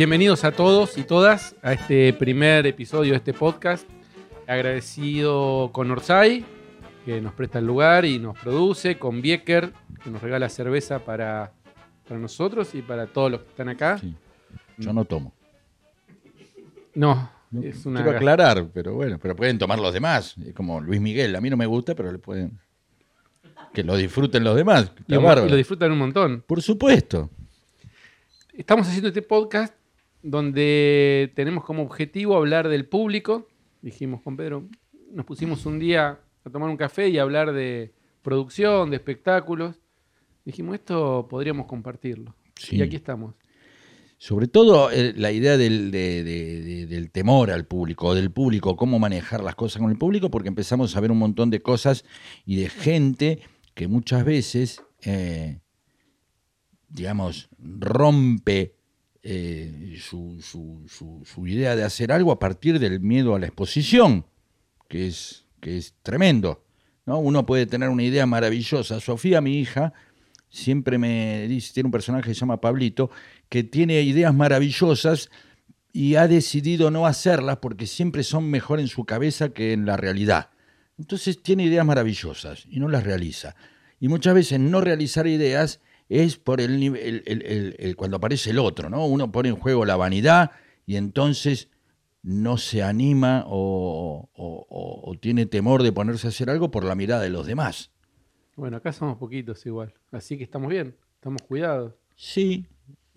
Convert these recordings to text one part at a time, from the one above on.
Bienvenidos a todos y todas a este primer episodio de este podcast. Agradecido con Orsay, que nos presta el lugar y nos produce, con Bieker, que nos regala cerveza para, para nosotros y para todos los que están acá. Sí. Yo no tomo. No, No, es una... Quiero aclarar, pero bueno, pero pueden tomar los demás. Es como Luis Miguel, a mí no me gusta, pero le pueden. Que lo disfruten los demás. y, Está bárbaro. y lo disfrutan un montón. Por supuesto. Estamos haciendo este podcast donde tenemos como objetivo hablar del público. Dijimos con Pedro, nos pusimos un día a tomar un café y a hablar de producción, de espectáculos. Dijimos, esto podríamos compartirlo. Sí. Y aquí estamos. Sobre todo eh, la idea del, de- de- de- del temor al público, del público, cómo manejar las cosas con el público, porque empezamos a ver un montón de cosas y de gente que muchas veces, eh, digamos, rompe eh, su, idea de hacer algo a partir del miedo a la exposición, que es, que es tremendo. ¿no? Uno puede tener una idea maravillosa. Sofía, mi hija, siempre me dice, tiene un personaje que se llama Pablito, que tiene ideas maravillosas y ha decidido no hacerlas porque siempre son mejor en su cabeza que en la realidad. Entonces tiene ideas maravillosas y no las realiza. Y muchas veces no realizar ideas es por el, el- el- el- el- cuando aparece el otro, ¿no? Uno pone en juego la vanidad y entonces no se anima o, o- o- o tiene temor de ponerse a hacer algo por la mirada de los demás. Bueno, acá somos poquitos igual. Así que estamos bien, estamos cuidados. Sí.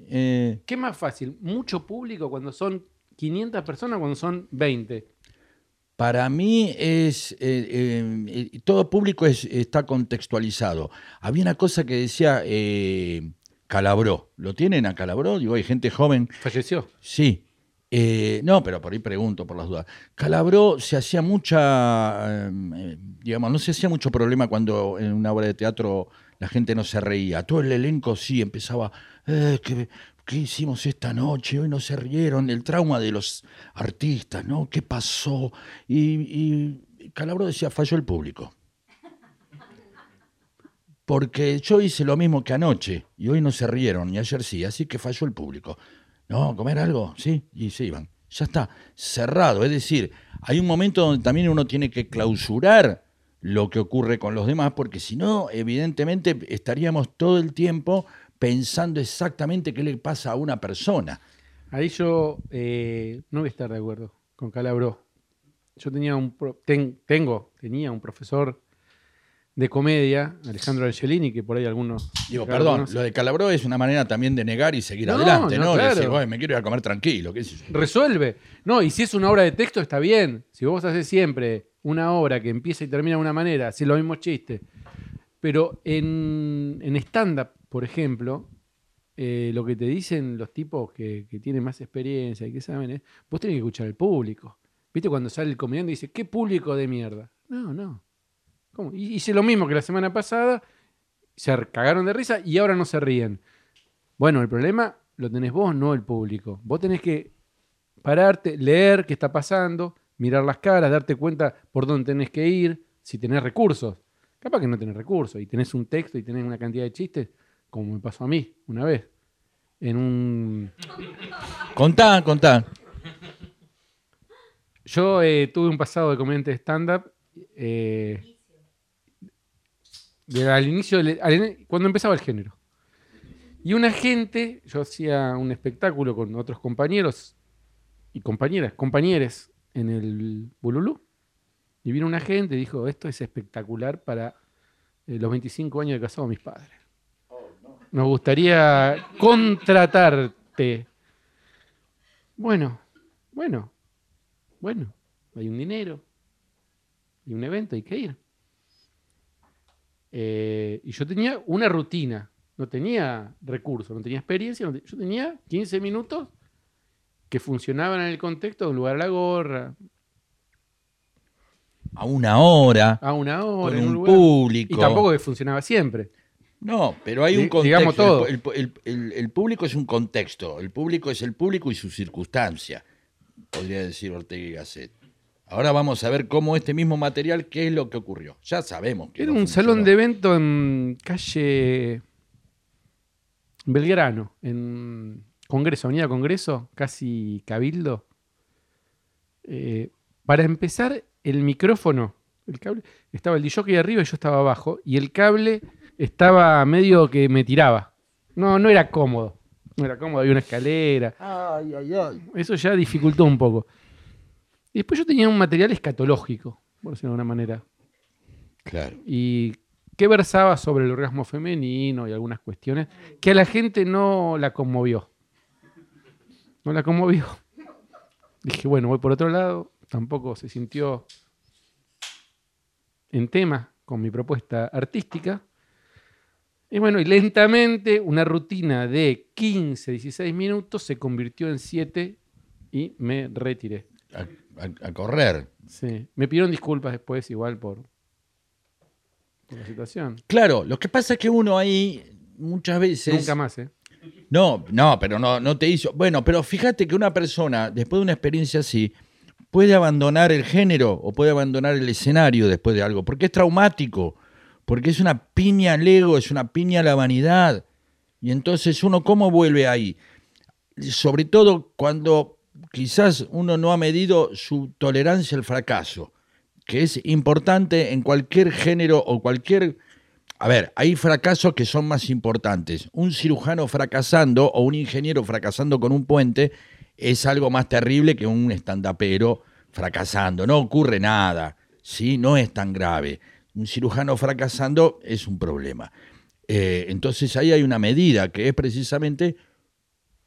eh, ¿Qué más fácil? ¿Mucho público cuando son 500 personas cuando son 20? Para mí es eh, eh, eh, todo público es- está contextualizado. Había una cosa que decía eh, Calabró. ¿Lo tienen a Calabró? Digo, hay gente joven. Falleció. Sí. No, pero por ahí pregunto por las dudas. Calabró se hacía mucha, digamos, no se hacía mucho problema cuando en una obra de teatro la gente no se reía. Todo el elenco sí empezaba, eh, ¿qué, qué hicimos esta noche? Hoy no se rieron. El trauma de los artistas, ¿no? ¿Qué pasó? Y, y Calabró decía, falló el público. Porque yo hice lo mismo que anoche y hoy no se rieron y ayer sí, así que falló el público. No, comer algo, sí, y se iban. Ya está, cerrado. Es decir, hay un momento donde también uno tiene que clausurar lo que ocurre con los demás, porque si no, evidentemente estaríamos todo el tiempo pensando exactamente qué le pasa a una persona. Ahí yo eh, no voy a estar de acuerdo con Calabró. Yo tenía un pro- ten- tengo, tenía un profesor de comedia, Alejandro Angelini, que por ahí algunos. Digo, perdón, lo de Calabró es una manera también de negar y seguir No, adelante, no, ¿no? claro. Decir, "Bueno, me quiero ir a comer tranquilo, qué sé yo. Resuelve. No, y si es una obra de texto, está bien. Si vos haces siempre una obra que empieza y termina de una manera, haces los mismos chistes. Pero en, en stand-up, por ejemplo, eh, lo que te dicen los tipos que, que tienen más experiencia y que saben es, vos tenés que escuchar al público. ¿Viste cuando sale el comediante y dice, qué público de mierda? No, no. Hice lo mismo que la semana pasada, se cagaron de risa y ahora no se ríen. Bueno, el problema lo tenés vos, no el público. Vos tenés que pararte, leer qué está pasando, mirar las caras, darte cuenta por dónde tenés que ir, si tenés recursos. Capaz que no tenés recursos y tenés un texto y tenés una cantidad de chistes, como me pasó a mí una vez. En un. Contá, contá. Yo eh, tuve un pasado de comediante de stand-up. eh, de- al inicio, del- al- cuando empezaba el género. Y una gente, yo hacía un espectáculo con otros compañeros y compañeras, compañeres en el Bululú. Y vino una gente y dijo, esto es espectacular para eh, los 25 años de casado de mis padres. Nos gustaría contratarte. Bueno, bueno, bueno, hay un dinero, hay un evento, hay que ir. Eh, y yo tenía una rutina, no tenía recursos, no tenía experiencia, no te- yo tenía 15 minutos que funcionaban en el contexto de un lugar a la gorra, A una hora, a una hora, con en un un lugar. público. Y tampoco que funcionaba siempre. No, pero hay un contexto. digamos todo. El, el- el- el público es un contexto. El público es el público y su circunstancia, podría decir Ortega y Gasset. Ahora vamos a ver cómo este mismo material, qué es lo que ocurrió. Ya sabemos que Era no un funcionó. salón de evento en calle Belgrano, en Congreso, Avenida Congreso, casi Cabildo. Eh, para empezar, el micrófono, el cable, estaba el DJ arriba y yo estaba abajo, y el cable estaba medio que me tiraba. No, no era cómodo. No era cómodo, había una escalera. Ay, ay, ay. Eso ya dificultó un poco. Y después yo tenía un material escatológico, por decirlo de alguna manera. Claro. Y que versaba sobre el orgasmo femenino y algunas cuestiones que a la gente no la conmovió. No la conmovió. Dije, bueno, voy por otro lado. Tampoco se sintió en tema con mi propuesta artística. Y bueno, y lentamente una rutina de 15, 16 minutos se convirtió en 7 y me retiré. A, a- a correr. Sí. Me pidieron disculpas después igual por, por la situación. Claro, lo que pasa es que uno ahí muchas veces. Nunca más, ¿eh? No, no, pero no, no te hizo. Bueno, pero fíjate que una persona, después de una experiencia así, puede abandonar el género o puede abandonar el escenario después de algo, porque es traumático, porque es una piña al ego, es una piña a la vanidad. Y entonces uno, ¿cómo vuelve ahí? Sobre todo cuando quizás uno no ha medido su tolerancia al fracaso, que es importante en cualquier género o cualquier a ver, hay fracasos que son más importantes. Un cirujano fracasando o un ingeniero fracasando con un puente es algo más terrible que un estandapero fracasando. No ocurre nada, ¿sí? No es tan grave. Un cirujano fracasando es un problema. Eh, entonces ahí hay una medida que es precisamente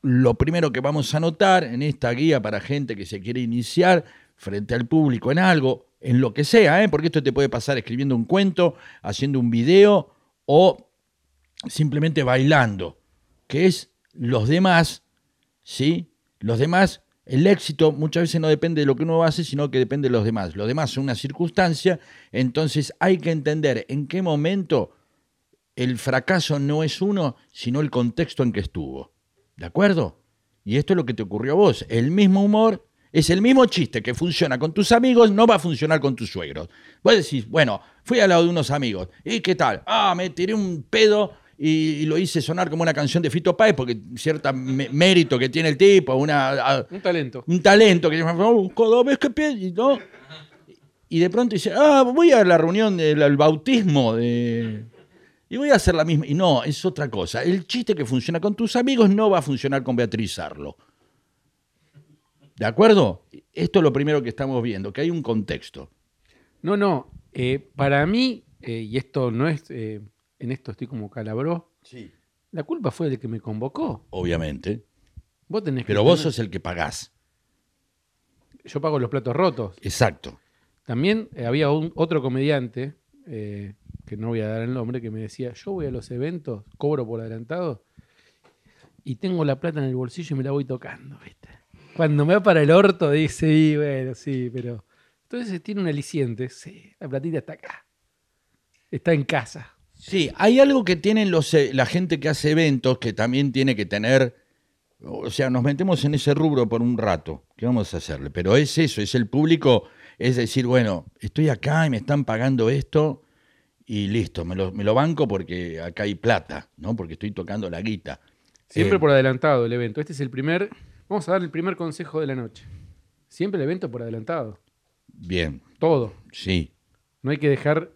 lo primero que vamos a notar en esta guía para gente que se quiere iniciar frente al público en algo, en lo que sea, ¿eh? porque esto te puede pasar escribiendo un cuento, haciendo un video o simplemente bailando, que es los demás, ¿sí? Los demás, el éxito muchas veces no depende de lo que uno hace, sino que depende de los demás. Los demás son una circunstancia, entonces hay que entender en qué momento el fracaso no es uno, sino el contexto en que estuvo. ¿De acuerdo? Y esto es lo que te ocurrió a vos. El mismo humor es el mismo chiste que funciona con tus amigos, no va a funcionar con tus suegros. Vos decís, bueno, fui al lado de unos amigos. ¿Y qué tal? Ah, me tiré un pedo y, lo hice sonar como una canción de Fito Páez porque cierto mérito que tiene el tipo, una, a- Un talento. un talento que oh, vez que pienso, ¿no? Y de pronto dice, ah, voy a la reunión del bautismo de... Y voy a hacer la misma. Y no, es otra cosa. El chiste que funciona con tus amigos no va a funcionar con Beatriz Arlo. ¿De acuerdo? Esto es lo primero que estamos viendo, que hay un contexto. No, no. eh, para mí, eh, y esto no es. eh, en esto estoy como calabró. Sí. La culpa fue del que me convocó. Obviamente. Vos tenés que. Pero vos tener- sos el que pagás. Yo pago los platos rotos. Exacto. También eh, había un, otro comediante, eh, que no voy a dar el nombre, que me decía: Yo voy a los eventos, cobro por adelantado y tengo la plata en el bolsillo y me la voy tocando, ¿viste? Cuando me va para el orto, dice: sí, bueno, sí, pero. Entonces tiene un aliciente. Sí, la platita está acá. Está en casa. Sí, hay algo que tienen los, eh, la gente que hace eventos que también tiene que tener, o sea, nos metemos en ese rubro por un rato, ¿qué vamos a hacerle? Pero es eso, es el público, es decir, bueno, estoy acá y me están pagando esto y listo, me lo, me lo banco porque acá hay plata, ¿no? Porque estoy tocando la guita. Siempre Eh, por adelantado el evento. Este es el primer. Vamos a dar el primer consejo de la noche. Siempre el evento por adelantado. Bien, Todo. sí. No hay que dejar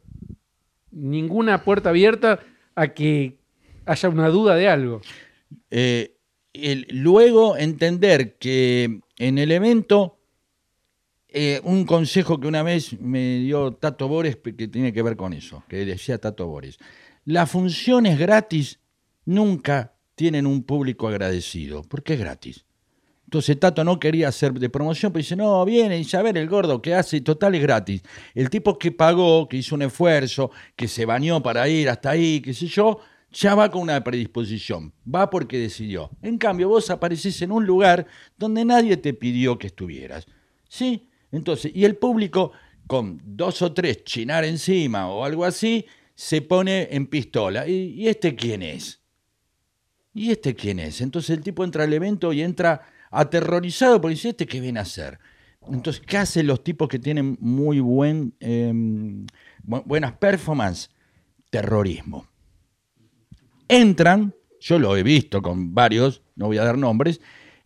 ninguna puerta abierta a que haya una duda de algo. Eh, luego entender que en el evento, eh, un consejo que una vez me dio Tato Bores, que tiene que ver con eso, que decía Tato Bores, las funciones gratis nunca tienen un público agradecido, porque es gratis. Entonces Tato no quería hacer de promoción, pero dice, no, viene y ya ver el gordo que hace, total es gratis. El tipo que pagó, que hizo un esfuerzo, que se bañó para ir hasta ahí, qué sé yo, ya va con una predisposición, va porque decidió. En cambio, vos aparecés en un lugar donde nadie te pidió que estuvieras. ¿Sí? Entonces, y el público, con dos o tres chinar encima o algo así, se pone en pistola. ¿Y, y este quién es? ¿Y este quién es? Entonces el tipo entra al evento y entra aterrorizado porque dice, ¿este qué viene a hacer? Entonces, ¿qué hacen los tipos que tienen muy buen, bu- buenas performances? Terrorismo. Entran yo lo he visto con varios, no voy a dar nombres,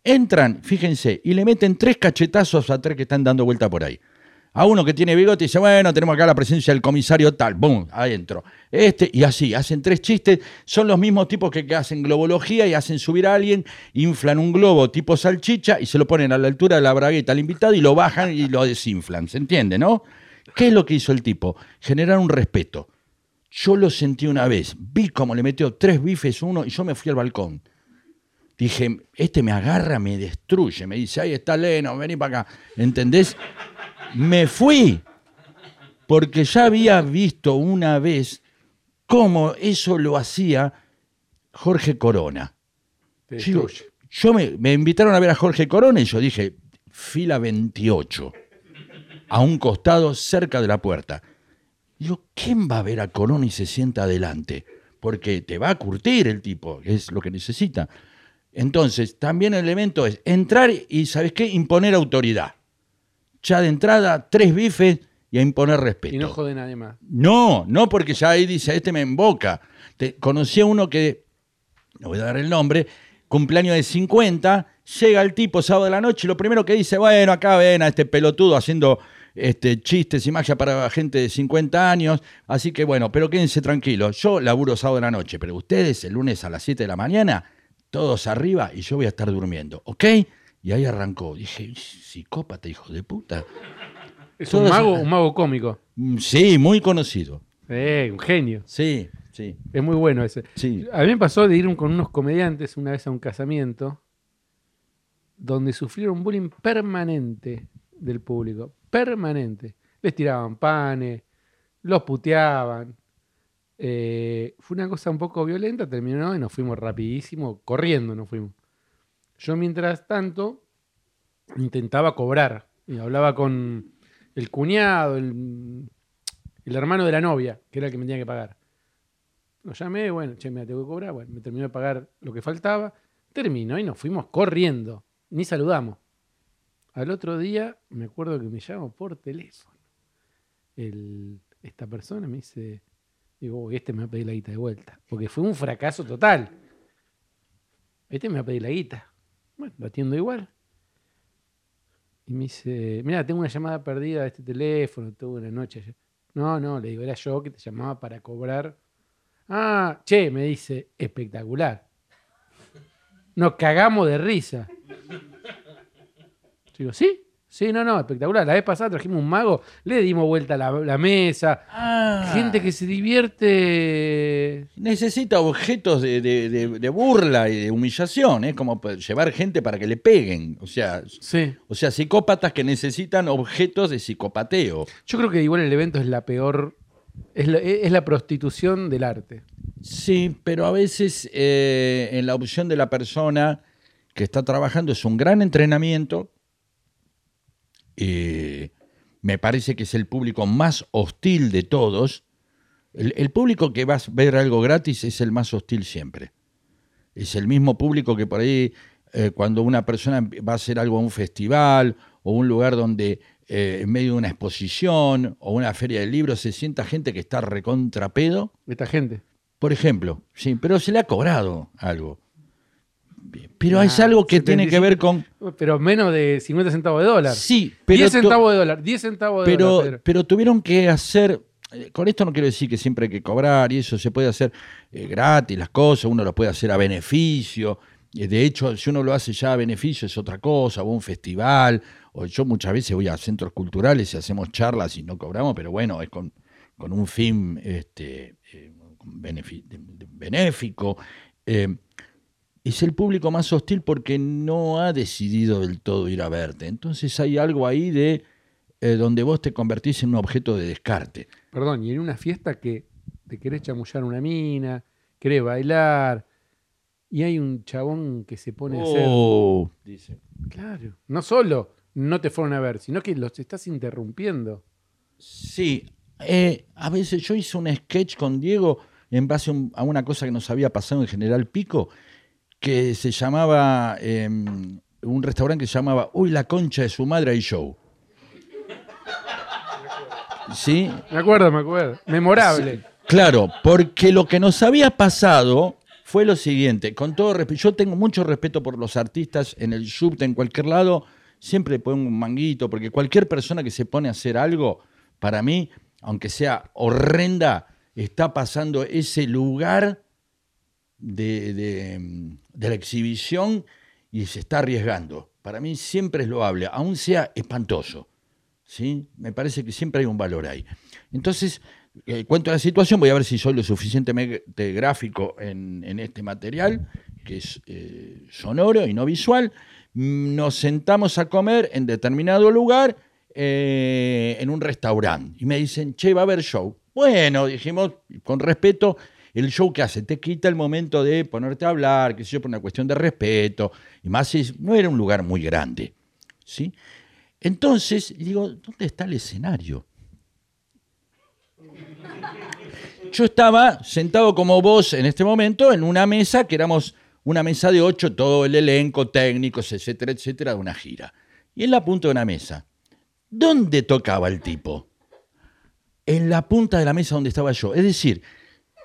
entran, fíjense, y le meten tres cachetazos a tres que están dando vuelta por ahí. A uno que tiene bigote y dice, bueno, tenemos acá la presencia del comisario tal, ¡boom! Adentro. Este, y así, hacen tres chistes. Son los mismos tipos que, que hacen globología y hacen subir a alguien, inflan un globo tipo salchicha y se lo ponen a la altura de la bragueta al invitado y lo bajan y lo desinflan. ¿Se entiende, no? ¿Qué es lo que hizo el tipo? Generar un respeto. Yo lo sentí una vez, vi cómo le metió tres bifes uno y yo me fui al balcón. Dije, este me agarra, me destruye, me dice, ahí está Leno, vení para acá. ¿Entendés? Me fui, porque ya había visto una vez cómo eso lo hacía Jorge Corona. Yo, me, me invitaron a ver a Jorge Corona y yo dije, fila 28, a un costado cerca de la puerta. Yo, ¿quién va a ver a Corona y se sienta adelante? Porque te va a curtir el tipo, es lo que necesita. Entonces, también el elemento es entrar y, ¿sabes qué? Imponer autoridad. Ya de entrada, tres bifes y a imponer respeto. Y no jode nadie más. No, no porque ya ahí dice, este me emboca. Te, conocí a uno que, no voy a dar el nombre, cumpleaños de 50, llega el tipo sábado de la noche y lo primero que dice, bueno, acá ven a este pelotudo haciendo este, chistes y magia para gente de 50 años, así que bueno, pero quédense tranquilos, yo laburo sábado de la noche, pero ustedes el lunes a las 7 de la mañana, todos arriba y yo voy a estar durmiendo, ¿ok? Y ahí arrancó, dije, psicópata, hijo de puta. Es un mago, un mago cómico. Mm, Sí, muy conocido. Eh, un genio. Sí, sí, Es muy bueno ese. sí. A mí me pasó de ir con unos comediantes una vez a un casamiento donde sufrieron bullying permanente del público. Permanente. Les tiraban panes, los puteaban. Eh, fue una cosa un poco violenta, terminó y nos fuimos rapidísimo, corriendo nos fuimos. Yo mientras tanto intentaba cobrar y hablaba con el cuñado, el, hermano de la novia, que era el que me tenía que pagar. Lo llamé, bueno, che, me tengo que cobrar. Bueno, me terminó de pagar lo que faltaba. Terminó y nos fuimos corriendo. Ni saludamos. Al otro día, me acuerdo que me llamó por teléfono. El- esta persona me dice, digo, "Uy, este me va a pedir la guita de vuelta. Porque fue un fracaso total. Este me va a pedir la guita. Bueno, lo atiendo igual. Y me dice, mira, tengo una llamada perdida de este teléfono, tuve una noche. ayer". No, no, le digo, era yo que te llamaba para cobrar. Ah, che, me dice, espectacular. Nos cagamos de risa. Yo digo, ¿sí? Sí, no, no, espectacular. La vez pasada trajimos un mago, le dimos vuelta a la, la mesa. Ah, Gente que se divierte. necesita objetos de, de- de- de burla y de humillación, es como pa- llevar gente para que le peguen, o sea, Sí. o sea, psicópatas que necesitan objetos de psicopateo. Yo creo que igual el evento es la peor. Es la, es la prostitución del arte. Sí, pero a veces eh, en la opción de la persona que está trabajando es un gran entrenamiento. Eh, me parece que es el público más hostil de todos. El, el público que va a ver algo gratis es el más hostil siempre. Es el mismo público que por ahí, eh, cuando una persona va a hacer algo a un festival o un lugar donde eh, en medio de una exposición o una feria de libros se sienta gente que está recontrapedo. Esta gente. Por ejemplo, sí, pero se le ha cobrado algo. Pero es Ah, algo que tiene que ver con. Pero menos de 50 centavos de dólar. Sí, pero, 10 tu- centavos de dólar. 10 centavos de pero, dólar. Pedro. pero tuvieron que hacer. eh, Con esto no quiero decir que siempre hay que cobrar y eso se puede hacer eh, gratis, las cosas, uno lo puede hacer a beneficio. Eh, De hecho, si uno lo hace ya a beneficio es otra cosa, o un festival, o yo muchas veces voy a centros culturales y hacemos charlas y no cobramos, pero bueno, es con, con un fin este, eh, benéfico. Eh, es el público más hostil porque no ha decidido del todo ir a verte. Entonces hay algo ahí de eh, donde vos te convertís en un objeto de descarte. Perdón, y en una fiesta que te querés chamullar una mina, querés bailar, y hay un chabón que se pone a hacer. Oh, dice. Claro. No solo no te fueron a ver, sino que los estás interrumpiendo. Sí, eh, a veces yo hice un sketch con Diego en base a, un- a una cosa que nos había pasado en General Pico, que se llamaba, eh, un restaurante que se llamaba Uy, la concha de su madre y show. ¿Sí? Me acuerdo, me acuerdo. Memorable. Claro, porque lo que nos había pasado fue lo siguiente, con todo respeto, yo tengo mucho respeto por los artistas en el subte, en cualquier lado, siempre pongo un manguito, porque cualquier persona que se pone a hacer algo, para mí, aunque sea horrenda, está pasando ese lugar de, de- la exhibición y se está arriesgando. Para mí siempre es loable, aun sea espantoso. ¿sí? Me parece que siempre hay un valor ahí. Entonces, eh, cuento la situación, voy a ver si soy lo suficientemente gráfico en, en este material, que es eh, sonoro y no visual. Nos sentamos a comer en determinado lugar, eh, en un restaurante, y me dicen, che, va a haber show. Bueno, dijimos, con respeto, el show que hace te quita el momento de ponerte a hablar, que sé yo, por una cuestión de respeto, y más si no era un lugar muy grande. ¿sí? Entonces, digo, ¿dónde está el escenario? Yo estaba sentado como vos en este momento en una mesa que éramos una mesa de ocho, todo el elenco, técnicos, etcétera, etcétera, de una gira. Y en la punta de una mesa. ¿Dónde tocaba el tipo? En la punta de la mesa donde estaba yo. Es decir,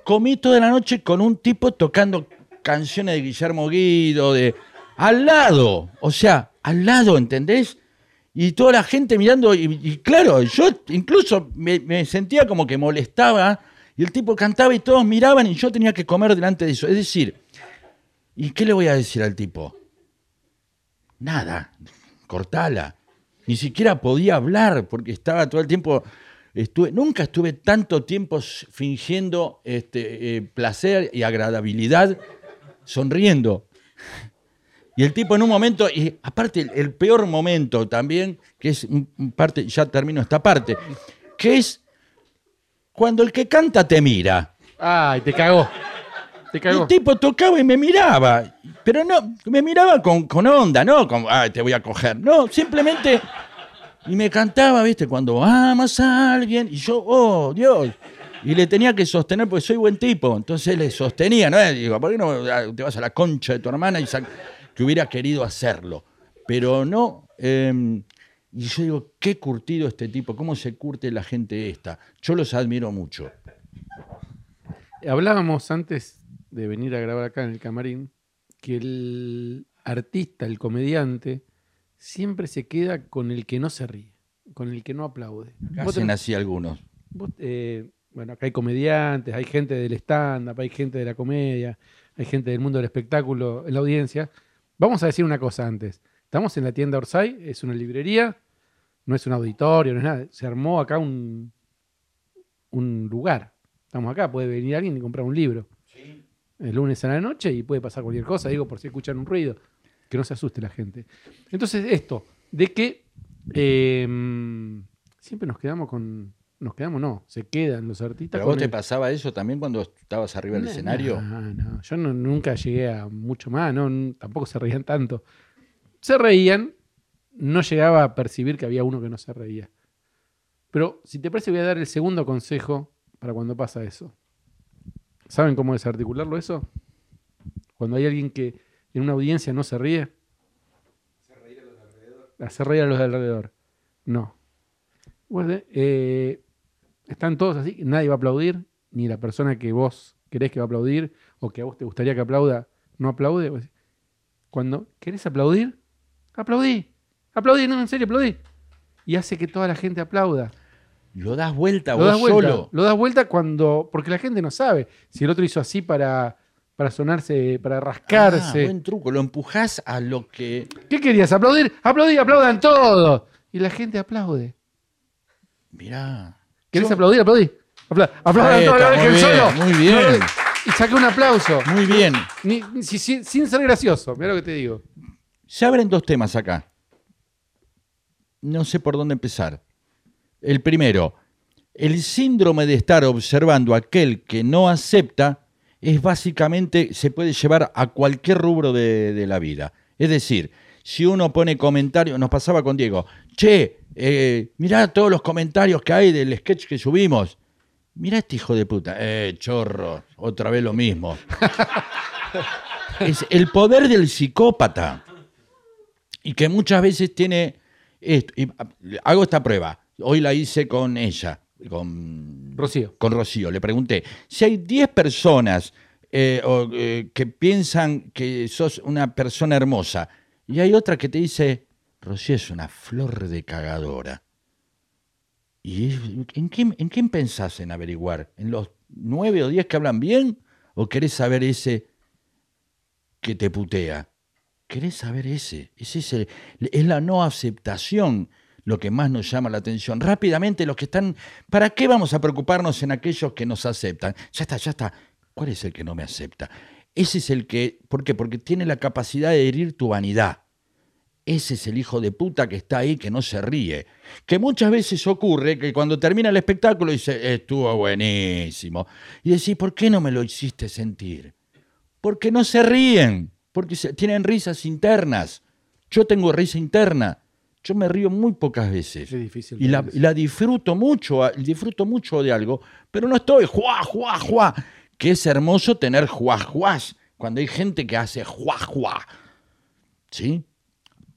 comí toda la noche con un tipo tocando canciones de Guillermo Guido, de al lado, o sea, al lado, ¿entendés? Y toda la gente mirando, y, claro, yo incluso me, me sentía como que molestaba, y el tipo cantaba y todos miraban y yo tenía que comer delante de eso. Es decir, ¿y qué le voy a decir al tipo? Nada, cortala. Ni siquiera podía hablar porque estaba todo el tiempo. Estuve, nunca estuve tanto tiempo fingiendo este, eh, placer y agradabilidad sonriendo. Y el tipo en un momento, y aparte el, el peor momento también, que es un parte, ya termino esta parte, que es cuando el que canta te mira. Ay, te cagó. Te cagó. El tipo tocaba y me miraba, pero no, me miraba con, con onda, no con, ay, te voy a coger, no, simplemente, y me cantaba, viste, cuando amas a alguien, y yo, oh, Dios, y le tenía que sostener porque soy buen tipo, entonces le sostenía, ¿no? Digo, ¿por qué no te vas a la concha de tu hermana y que hubiera querido hacerlo? Pero no, eh, y yo digo, qué curtido este tipo, cómo se curte la gente esta, yo los admiro mucho. Hablábamos antes de venir a grabar acá en el camarín que el artista, el comediante, siempre se queda con el que no se ríe, con el que no aplaude. Hacen así algunos. vos, eh, bueno, acá hay comediantes, hay gente del stand-up, hay gente de la comedia, hay gente del mundo del espectáculo en la audiencia. Vamos a decir una cosa antes. Estamos en la tienda Orsay, es una librería, no es un auditorio, no es nada. Se armó acá un, un lugar. Estamos acá, puede venir alguien y comprar un libro. El lunes a la noche y puede pasar cualquier cosa, digo, por si escuchan un ruido, que no se asuste la gente. Entonces, esto, de que eh, siempre nos quedamos con. Nos quedamos, no, se quedan los artistas ¿Pero con vos te el- pasaba eso también cuando estabas arriba del no, escenario? No, no, yo no- nunca llegué a mucho más, no, tampoco se reían tanto. Se reían, no llegaba a percibir que había uno que no se reía. Pero si te parece, voy a dar el segundo consejo para cuando pasa eso. ¿Saben cómo desarticularlo eso? Cuando hay alguien que en una audiencia no se ríe. Hacer reír a los de alrededor. No. Bueno, eh, están todos así, nadie va a aplaudir, ni la persona que vos querés que va a aplaudir o que a vos te gustaría que aplauda, no aplaude. Cuando querés aplaudir, aplaudí, aplaudí, no, en serio, aplaudí. Y hace que toda la gente aplauda. Lo das vuelta Lo vos das vuelta, solo. lo das vuelta cuando, porque la gente no sabe si el otro hizo así para, para sonarse, para Ah, rascarse. buen truco. Lo empujás a lo que. ¿Qué querías? ¿Aplaudir? Aplaudí, aplaudan todos. Y la gente aplaude. Mirá. ¿Querés Yo- aplaudir? Aplaudí. Apla- aplaudan todos, la dejen solo. muy bien. Y saqué un aplauso. Muy bien. Ni- ni- si- si- sin ser gracioso, mira lo que te digo. Se abren dos temas acá. No sé por dónde empezar. El primero, el síndrome de estar observando a aquel que no acepta es básicamente, se puede llevar a cualquier rubro de, la vida. Es decir, si uno pone comentarios, nos pasaba con Diego, che, eh, mirá todos los comentarios que hay del sketch que subimos. Mirá este hijo de puta. Eh, chorro, otra vez lo mismo. es el poder del psicópata y que muchas veces tiene esto. Y ah, hago esta prueba. Hoy la hice con ella, con Rocío. con Rocío. Le pregunté, si hay 10 personas eh, o eh, que piensan que sos una persona hermosa. Y hay otra que te dice, Rocío es una flor de cagadora. ¿Y en quién, en quién pensás en averiguar? ¿En los nueve o diez que hablan bien? ¿O querés saber ese que te putea? ¿Querés saber ese? Ese es la no aceptación lo que más nos llama la atención. Rápidamente los que están... ¿Para qué vamos a preocuparnos en aquellos que nos aceptan? Ya está, ya está. ¿Cuál es el que no me acepta? Ese es el que... ¿Por qué? Porque tiene la capacidad de herir tu vanidad. Ese es el hijo de puta que está ahí, que no se ríe. Que muchas veces ocurre que cuando termina el espectáculo dice, estuvo buenísimo. Y decís, ¿por qué no me lo hiciste sentir? Porque no se ríen, porque tienen risas internas. Yo tengo risa interna. Yo me río muy pocas veces. Es difícil. Y la, y la disfruto mucho, a- disfruto mucho de algo, pero no estoy juá, juá, juá. Que es hermoso tener juá, juás, cuando hay gente que hace juá, juá. ¿Sí?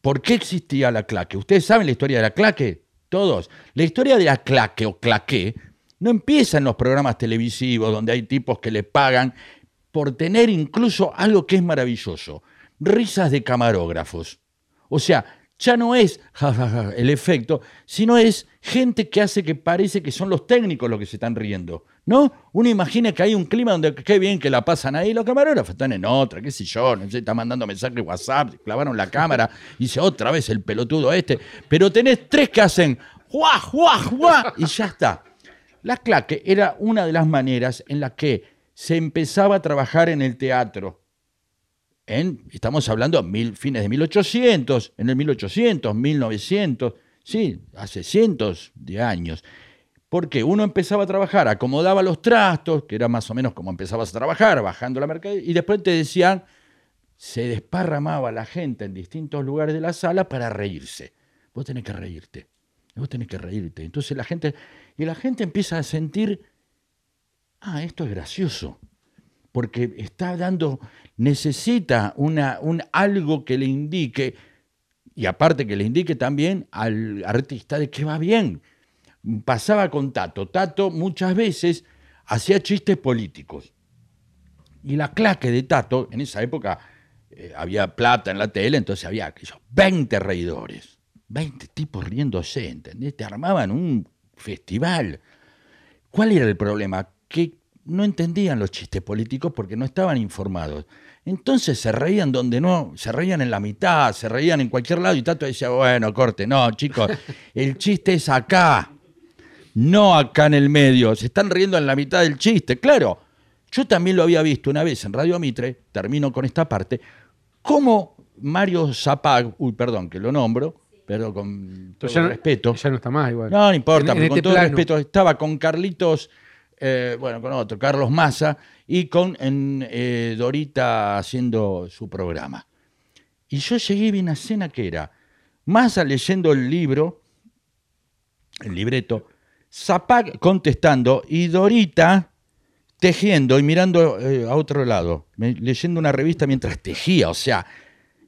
¿Por qué existía la claque? ¿Ustedes saben la historia de la claque? Todos. La historia de la claque o claqué no empieza en los programas televisivos donde hay tipos que le pagan por tener incluso algo que es maravilloso, risas de camarógrafos. O sea, ya no es ja, ja, ja, el efecto, sino es gente que hace que parece que son los técnicos los que se están riendo. ¿No? Uno imagina que hay un clima donde qué bien que la pasan ahí, los camarógrafos están en otra, qué sé yo, no sé, está mandando mensajes WhatsApp, clavaron la cámara, y dice otra vez el pelotudo este, pero tenés tres que hacen ¡juá, juá, juá! y ya está. La claque era una de las maneras en las que se empezaba a trabajar en el teatro. Estamos hablando mil, fines de 1800, en el 1800, 1900, sí, hace cientos de años. Porque uno empezaba a trabajar, acomodaba los trastos, que era más o menos como empezabas a trabajar, bajando la mercadería, y después te decían, se desparramaba la gente en distintos lugares de la sala para reírse. Vos tenés que reírte, vos tenés que reírte. Entonces la gente, y la gente empieza a sentir, ah, esto es gracioso, porque está dando, necesita una, un algo que le indique, y aparte que le indique también al artista de que va bien. Pasaba con Tato. Tato muchas veces hacía chistes políticos. Y la claque de Tato, en esa época eh, había plata en la tele, entonces había aquellos 20 reidores, 20 tipos riéndose, ¿entendés? Te armaban un festival. ¿Cuál era el problema? Que no entendían los chistes políticos porque no estaban informados. Entonces se reían donde no, se reían en la mitad, se reían en cualquier lado y Tato decía, bueno, corte, no, chicos, el chiste es acá, no acá en el medio, se están riendo en la mitad del chiste, claro. Yo también lo había visto una vez en Radio Mitre, termino con esta parte, cómo Mario Zapag, uy, perdón que lo nombro, pero con todo ya no- respeto. Ya no está más igual. No, no importa, En- en pero con este todo plano. respeto, estaba con Carlitos, eh, bueno, con otro, Carlos Massa, y con en, eh, Dorita haciendo su programa. Y yo llegué y vi una escena que era Massa leyendo el libro, el libreto, Zapag contestando y Dorita tejiendo y mirando eh, a otro lado, me- leyendo una revista mientras tejía, o sea,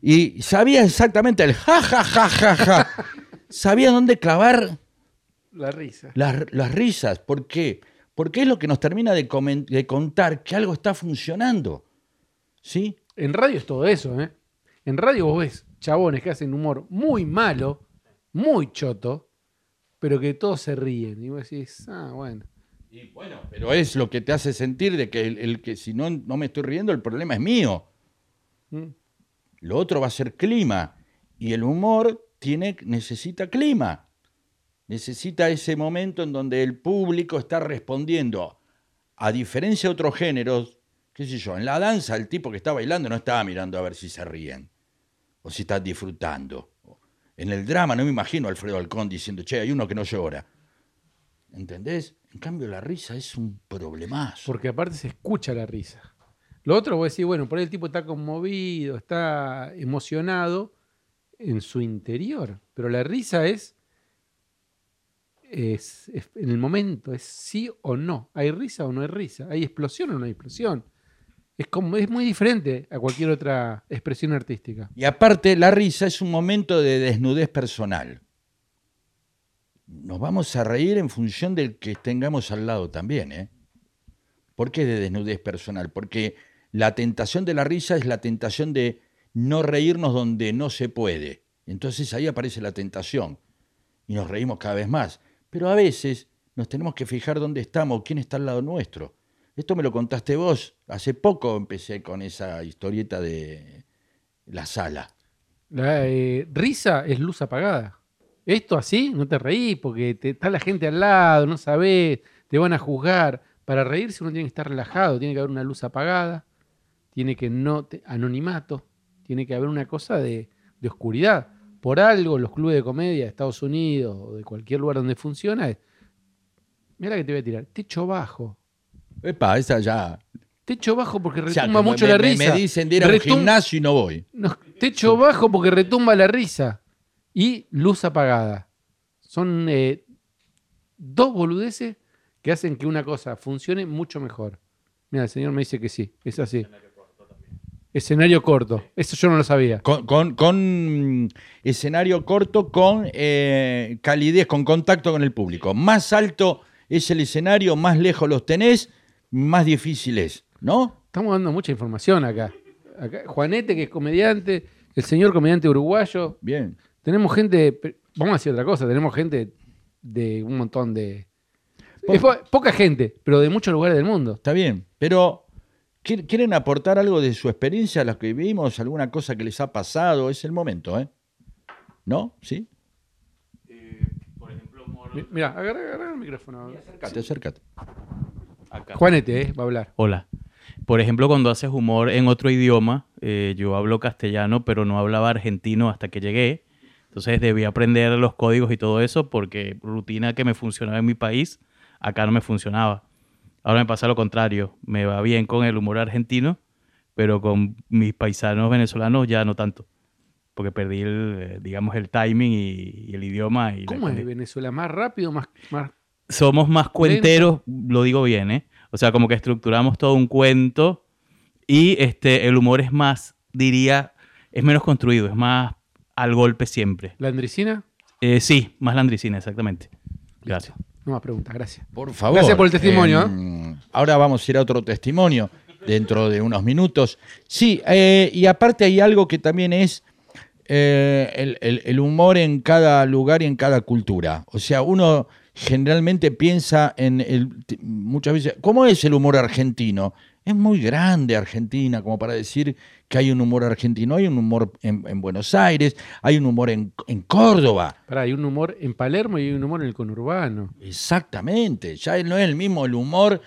y sabía exactamente el ja, ja, ja, ja, ja. Sabía dónde clavar La risa. las, las risas. ¿Por qué? Porque es lo que nos termina de, de contar que algo está funcionando. ¿Sí? En radio es todo eso, ¿eh? En radio vos ves chabones que hacen humor muy malo, muy choto, pero que todos se ríen. Y vos decís, ah, bueno. Y bueno, pero es lo que te hace sentir de que el, el que si no, no me estoy riendo, el problema es mío. Mm. Lo otro va a ser clima. Y el humor tiene, necesita clima. Necesita ese momento en donde el público está respondiendo. A diferencia de otros géneros, qué sé yo, en la danza el tipo que está bailando no estaba mirando a ver si se ríen o si están disfrutando. En el drama no me imagino a Alfredo Alcón diciendo, che, hay uno que no llora. ¿Entendés? En cambio la risa es un problemazo. Porque aparte se escucha la risa. Lo otro, vos decís, bueno, por ahí el tipo está conmovido, está emocionado en su interior. Pero la risa es, es, en el momento, es sí o no. ¿Hay risa o no hay risa? ¿Hay explosión o no hay explosión? Es, como, es muy diferente a cualquier otra expresión artística. Y aparte, la risa es un momento de desnudez personal. Nos vamos a reír en función del que tengamos al lado también, ¿eh? ¿Por qué de desnudez personal? Porque la tentación de la risa es la tentación de no reírnos donde no se puede. Entonces ahí aparece la tentación y nos reímos cada vez más. Pero a veces nos tenemos que fijar dónde estamos, quién está al lado nuestro. Esto me lo contaste vos. Hace poco empecé con esa historieta de la sala. La eh, risa es luz apagada. Esto así, no te reís porque te- está la gente al lado, no sabés, te van a juzgar. Para reírse uno tiene que estar relajado, tiene que haber una luz apagada, tiene que no, te- anonimato, tiene que haber una cosa de, de oscuridad. Por algo los clubes de comedia de Estados Unidos o de cualquier lugar donde funciona es, mira que te voy a tirar, techo bajo. Epa, esa ya. Techo bajo porque O sea, retumba mucho me, la me- risa. Me dicen de ir a un gimnasio y no voy. No, techo bajo porque retumba la risa. Y luz apagada. Son eh, dos boludeces que hacen que una cosa funcione mucho mejor. Mira, el señor me dice que sí, es así. Escenario corto. Eso yo no lo sabía. Con, con- con escenario corto, con eh, calidez, con contacto con el público. Más alto es el escenario, más lejos los tenés, más difícil es, ¿no? Estamos dando mucha información acá. Acá, Juanete, que es comediante, el señor comediante uruguayo. Bien. Tenemos gente, vamos a decir otra cosa, tenemos gente de un montón de... Po- es po- poca gente, pero de muchos lugares del mundo. Está bien, pero ¿quier- ¿quieren aportar algo de su experiencia, a los que vivimos, alguna cosa que les ha pasado? Es el momento, ¿eh? ¿No? ¿Sí? por ejemplo, Mi- Mira, agarra, agarra el micrófono. Acércate, acércate. acá. Juanete, eh, va a hablar. Hola. Por ejemplo, cuando haces humor en otro idioma, eh, yo hablo castellano, pero no hablaba argentino hasta que llegué. Entonces debí aprender los códigos y todo eso porque rutina que me funcionaba en mi país, acá no me funcionaba. Ahora me pasa lo contrario. Me va bien con el humor argentino, pero con mis paisanos venezolanos ya no tanto. Porque perdí, el, eh, digamos, el timing y, y el idioma. Y la ¿Cómo es condi- Venezuela? ¿Más rápido? Más, más... somos más cuenteros, lo digo bien, ¿eh? O sea, como que estructuramos todo un cuento y este, el humor es más, diría, es menos construido, es más al golpe siempre. ¿La Andricina? Eh, sí, más landricina, exactamente. Gracias. No más preguntas, gracias. Por favor. Gracias por el testimonio, Em, ahora vamos a ir a otro testimonio dentro de unos minutos. Sí, eh, y aparte hay algo que también es eh, el, el- el humor en cada lugar y en cada cultura. O sea, uno generalmente piensa en el. Muchas veces, ¿cómo es el humor argentino? Es muy grande Argentina, como para decir que hay un humor argentino. Hay un humor en, en Buenos Aires, hay un humor en, en Córdoba. Pará, hay un humor en Palermo y hay un humor en el conurbano. Exactamente, ya no es el mismo el humor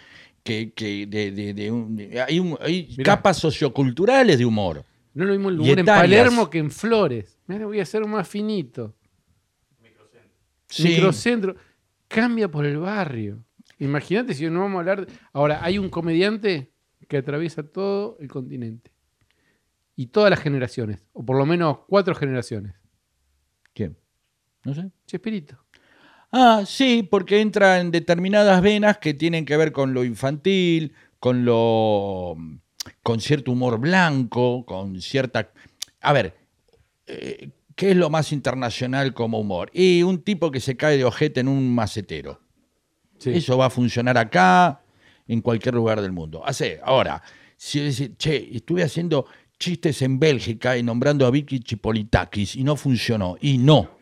que, que de, de- de un- hay, un- hay Mirá. capas socioculturales de humor. No es lo mismo el humor en. Palermo que en Flores. Mira, voy a hacer más finito. Sí. Microcentro. Cambia por el barrio. Imagínate si no vamos a hablar. de- Ahora, hay un comediante que atraviesa todo el continente. Y todas las generaciones. O por lo menos cuatro generaciones. ¿Quién? No sé. Chespirito. Ah, sí, porque entra en determinadas venas que tienen que ver con lo infantil, con lo con cierto humor blanco, con cierta A ver, eh, ¿qué es lo más internacional como humor? Y un tipo que se cae de ojete en un macetero. Sí. Eso va a funcionar acá, en cualquier lugar del mundo. Hace, ahora, si decís, che, estuve haciendo chistes en Bélgica y nombrando a Vicky Chipolitakis y no funcionó. Y no.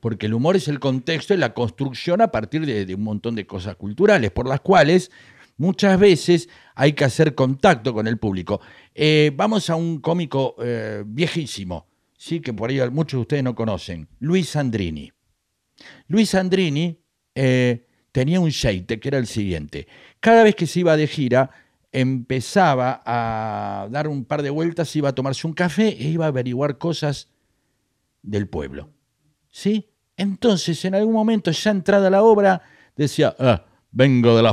Porque el humor es el contexto y la construcción a partir de, un montón de cosas culturales, por las cuales muchas veces hay que hacer contacto con el público. Eh, vamos a un cómico eh, viejísimo, sí, que por ahí muchos de ustedes no conocen, Luis Sandrini. Luis Sandrini eh, tenía un sheite que era el siguiente. Cada vez que se iba de gira, empezaba a dar un par de vueltas, iba a tomarse un café e iba a averiguar cosas del pueblo. ¿Sí? Entonces, en algún momento, ya entrada la obra, decía, "Ah, vengo de la,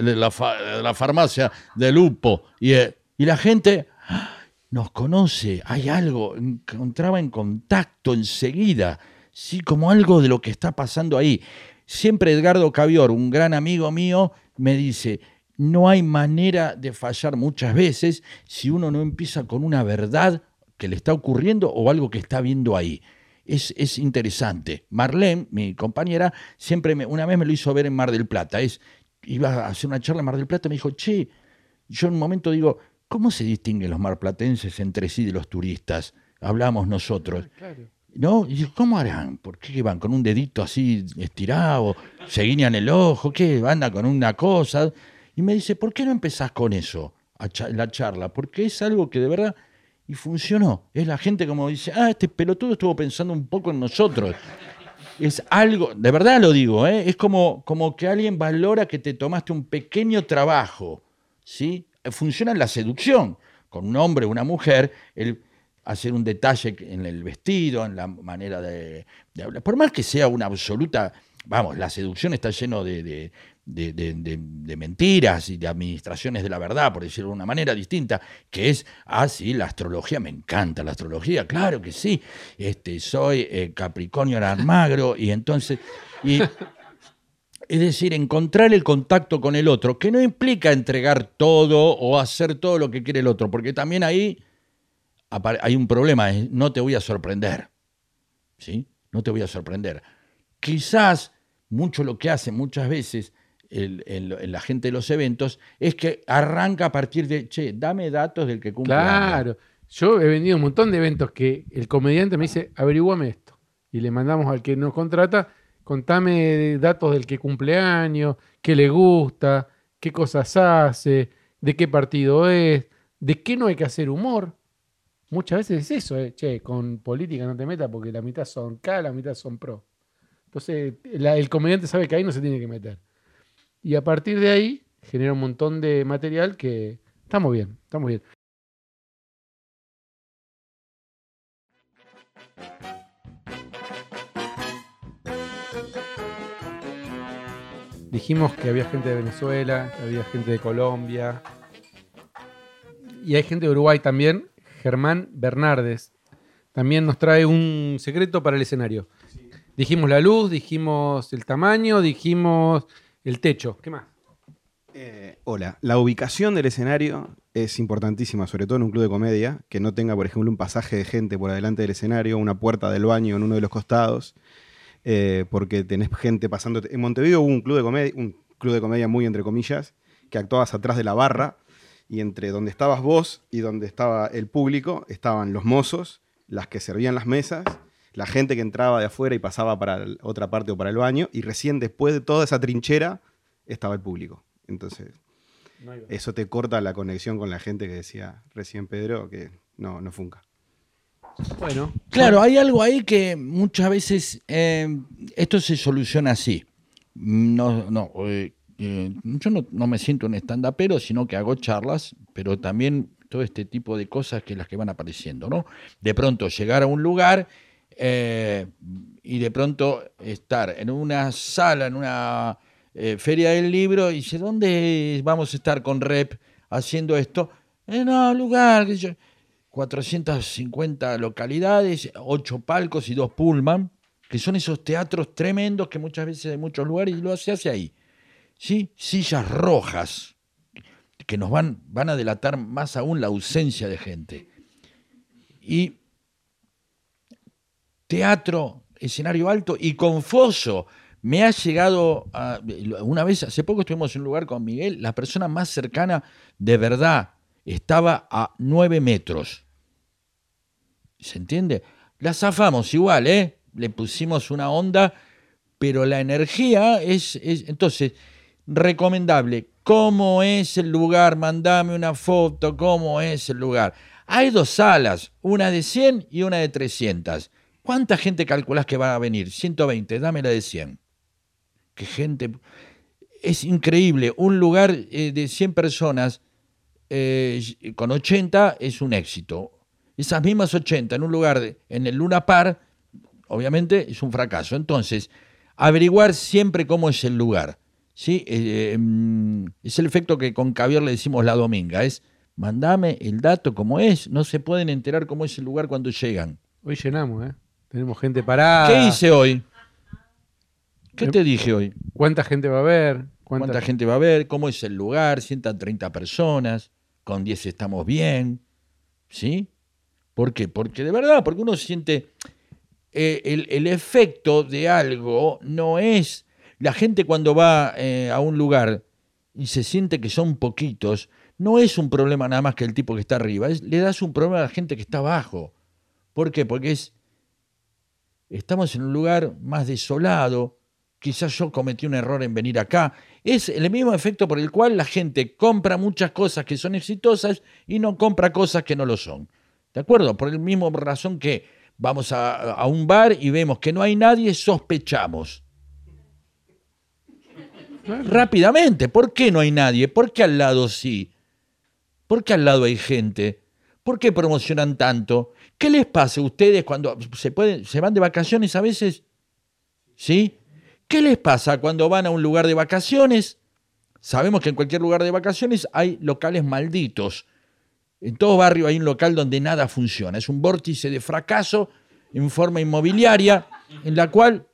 de, la de la farmacia de Lupo. Y, eh, la gente "Ah, nos conoce, hay algo, encontraba en contacto enseguida, sí, como algo de lo que está pasando ahí. Siempre Edgardo Cavior, un gran amigo mío, me dice, no hay manera de fallar muchas veces si uno no empieza con una verdad que le está ocurriendo o algo que está viendo ahí. Es, es interesante. Marlene, mi compañera, siempre me, una vez me lo hizo ver en Mar del Plata. Es, iba a hacer una charla en Mar del Plata y me dijo, che, yo en un momento digo, ¿cómo se distinguen los marplatenses entre sí de los turistas? Hablamos nosotros. ¿No? Y yo, ¿cómo harán? ¿Por qué van con un dedito así estirado? ¿Se guiñan el ojo? ¿Qué? ¿Anda con una cosa? Y me dice, ¿por qué no empezás con eso, la charla? Porque es algo que de verdad... Y funcionó. Es la gente como dice, ah, este pelotudo estuvo pensando un poco en nosotros. Es algo, de verdad lo digo, ¿eh? es como, como que alguien valora que te tomaste un pequeño trabajo. ¿sí? Funciona en la seducción. Con un hombre una mujer, el hacer un detalle en el vestido, en la manera de, hablar. Por más que sea una absoluta. Vamos, la seducción está lleno de- de- de- de- de mentiras y de administraciones de la verdad, por decirlo de una manera distinta, que es, ah, sí, la astrología, me encanta la astrología, claro que sí, este, soy eh, Capricornio en Almagro, y entonces, y, es decir, encontrar el contacto con el otro, que no implica entregar todo o hacer todo lo que quiere el otro, porque también ahí hay un problema, es no te voy a sorprender, ¿sí? No te voy a sorprender. Quizás mucho lo que hace muchas veces el- el- la gente de los eventos es que arranca a partir de, che, dame datos del que cumple años". Claro. Yo he vendido un montón de eventos que el comediante me dice, averiguame esto. Y le mandamos al que nos contrata, contame datos del que cumple años, qué le gusta, qué cosas hace, de qué partido es, de qué no hay que hacer humor. Muchas veces es eso, eh. che, con política no te metas porque la mitad son K, la mitad son pro. Entonces, el comediante sabe que ahí no se tiene que meter. Y a partir de ahí genera un montón de material que estamos bien, estamos bien. Dijimos que había gente de Venezuela, que había gente de Colombia. Y hay gente de Uruguay también. Germán Bernardes. También nos trae un secreto para el escenario. Dijimos la luz, dijimos el tamaño, dijimos el techo. ¿Qué más? Eh, hola, la ubicación del escenario es importantísima, sobre todo en un club de comedia, que no tenga, por ejemplo, un pasaje de gente por adelante del escenario, una puerta del baño en uno de los costados, eh, porque tenés gente pasando. En Montevideo hubo un club de comedia, un club de comedia muy entre comillas, que actuabas atrás de la barra y entre donde estabas vos y donde estaba el público estaban los mozos, las que servían las mesas, la gente que entraba de afuera y pasaba para otra parte o para el baño, y recién después de toda esa trinchera estaba el público. Entonces, eso te corta la conexión con la gente que decía recién Pedro, que no, no funca. Bueno, Claro, hay algo ahí que muchas veces eh, esto se soluciona así. No, no, eh, eh, yo no, no me siento un stand-upero, sino que hago charlas, pero también todo este tipo de cosas que las que van apareciendo, ¿no? De pronto llegar a un lugar eh, y de pronto estar en una sala, en una eh, feria del libro, y dice, ¿dónde vamos a estar con Rep haciendo esto? En un lugar, sé yo, 450 localidades, 8 palcos y dos pullman, que son esos teatros tremendos que muchas veces hay muchos lugares y lo se hace ahí. ¿Sí? Sillas rojas, que nos van, van a delatar más aún la ausencia de gente. Y teatro, escenario alto y confuso. Me ha llegado, una vez, hace poco estuvimos en un lugar con Miguel, la persona más cercana de verdad estaba a 9 metros. ¿Se entiende? La zafamos igual, ¿eh? Le pusimos una onda, pero la energía es, es- entonces, recomendable. ¿Cómo es el lugar? Mandame una foto, ¿cómo es el lugar? Hay dos salas, una de 100 y una de 300. ¿Cuánta gente calculás que va a venir? 120, dame la de 100. Qué gente. Es increíble. Un lugar eh, de 100 personas eh, con 80 es un éxito. Esas mismas 80 en un lugar, en el Luna Par, obviamente es un fracaso. Entonces, averiguar siempre cómo es el lugar. ¿sí? Eh, mm, es el efecto que con Caviar le decimos la dominga. Es, mandame el dato como es. No se pueden enterar cómo es el lugar cuando llegan. hoy llenamos, ¿eh? Tenemos gente parada. ¿Qué hice hoy? ¿Qué Eh, te dije hoy? ¿Cuánta gente va a haber? ¿Cuánta gente va a haber? ¿Cómo es el lugar? 130 personas. Con 10 estamos bien. ¿Sí? ¿Por qué? Porque de verdad, porque uno siente eh, el, el efecto de algo no es... La gente cuando va eh, a un lugar y se siente que son poquitos, no es un problema nada más que el tipo que está arriba, es- le das un problema a la gente que está abajo. ¿Por qué? Porque es, estamos en un lugar más desolado, quizás yo cometí un error en venir acá. Es el mismo efecto por el cual la gente compra muchas cosas que son exitosas y no compra cosas que no lo son. ¿De acuerdo? Por el mismo razón que vamos a, a un bar y vemos que no hay nadie, sospechamos. Rápidamente, ¿por qué no hay nadie? ¿Por qué al lado sí? ¿Por qué al lado hay gente? ¿Por qué promocionan tanto? ¿Qué les pasa a ustedes cuando se, pueden, se van de vacaciones a veces? ¿Sí? ¿Qué les pasa cuando van a un lugar de vacaciones? Sabemos que en cualquier lugar de vacaciones hay locales malditos. En todo barrio hay un local donde nada funciona. Es un vórtice de fracaso en forma inmobiliaria en la cual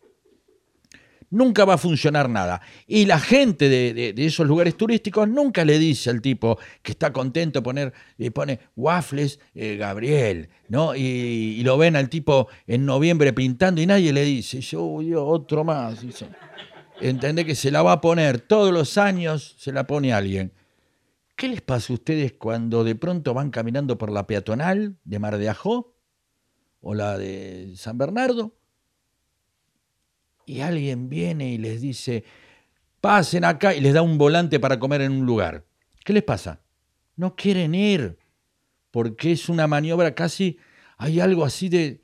nunca va a funcionar nada. Y la gente de, esos lugares turísticos nunca le dice al tipo que está contento poner, y pone waffles eh, Gabriel, ¿no? Y, y lo ven al tipo en noviembre pintando y nadie le dice, yo otro más. Dice. Entendé que se la va a poner todos los años, se la pone alguien. ¿Qué les pasa a ustedes cuando de pronto van caminando por la peatonal de Mar de Ajó o la de San Bernardo? Y alguien viene y les dice, pasen acá y les da un volante para comer en un lugar. ¿Qué les pasa? No quieren ir, porque es una maniobra casi, hay algo así de,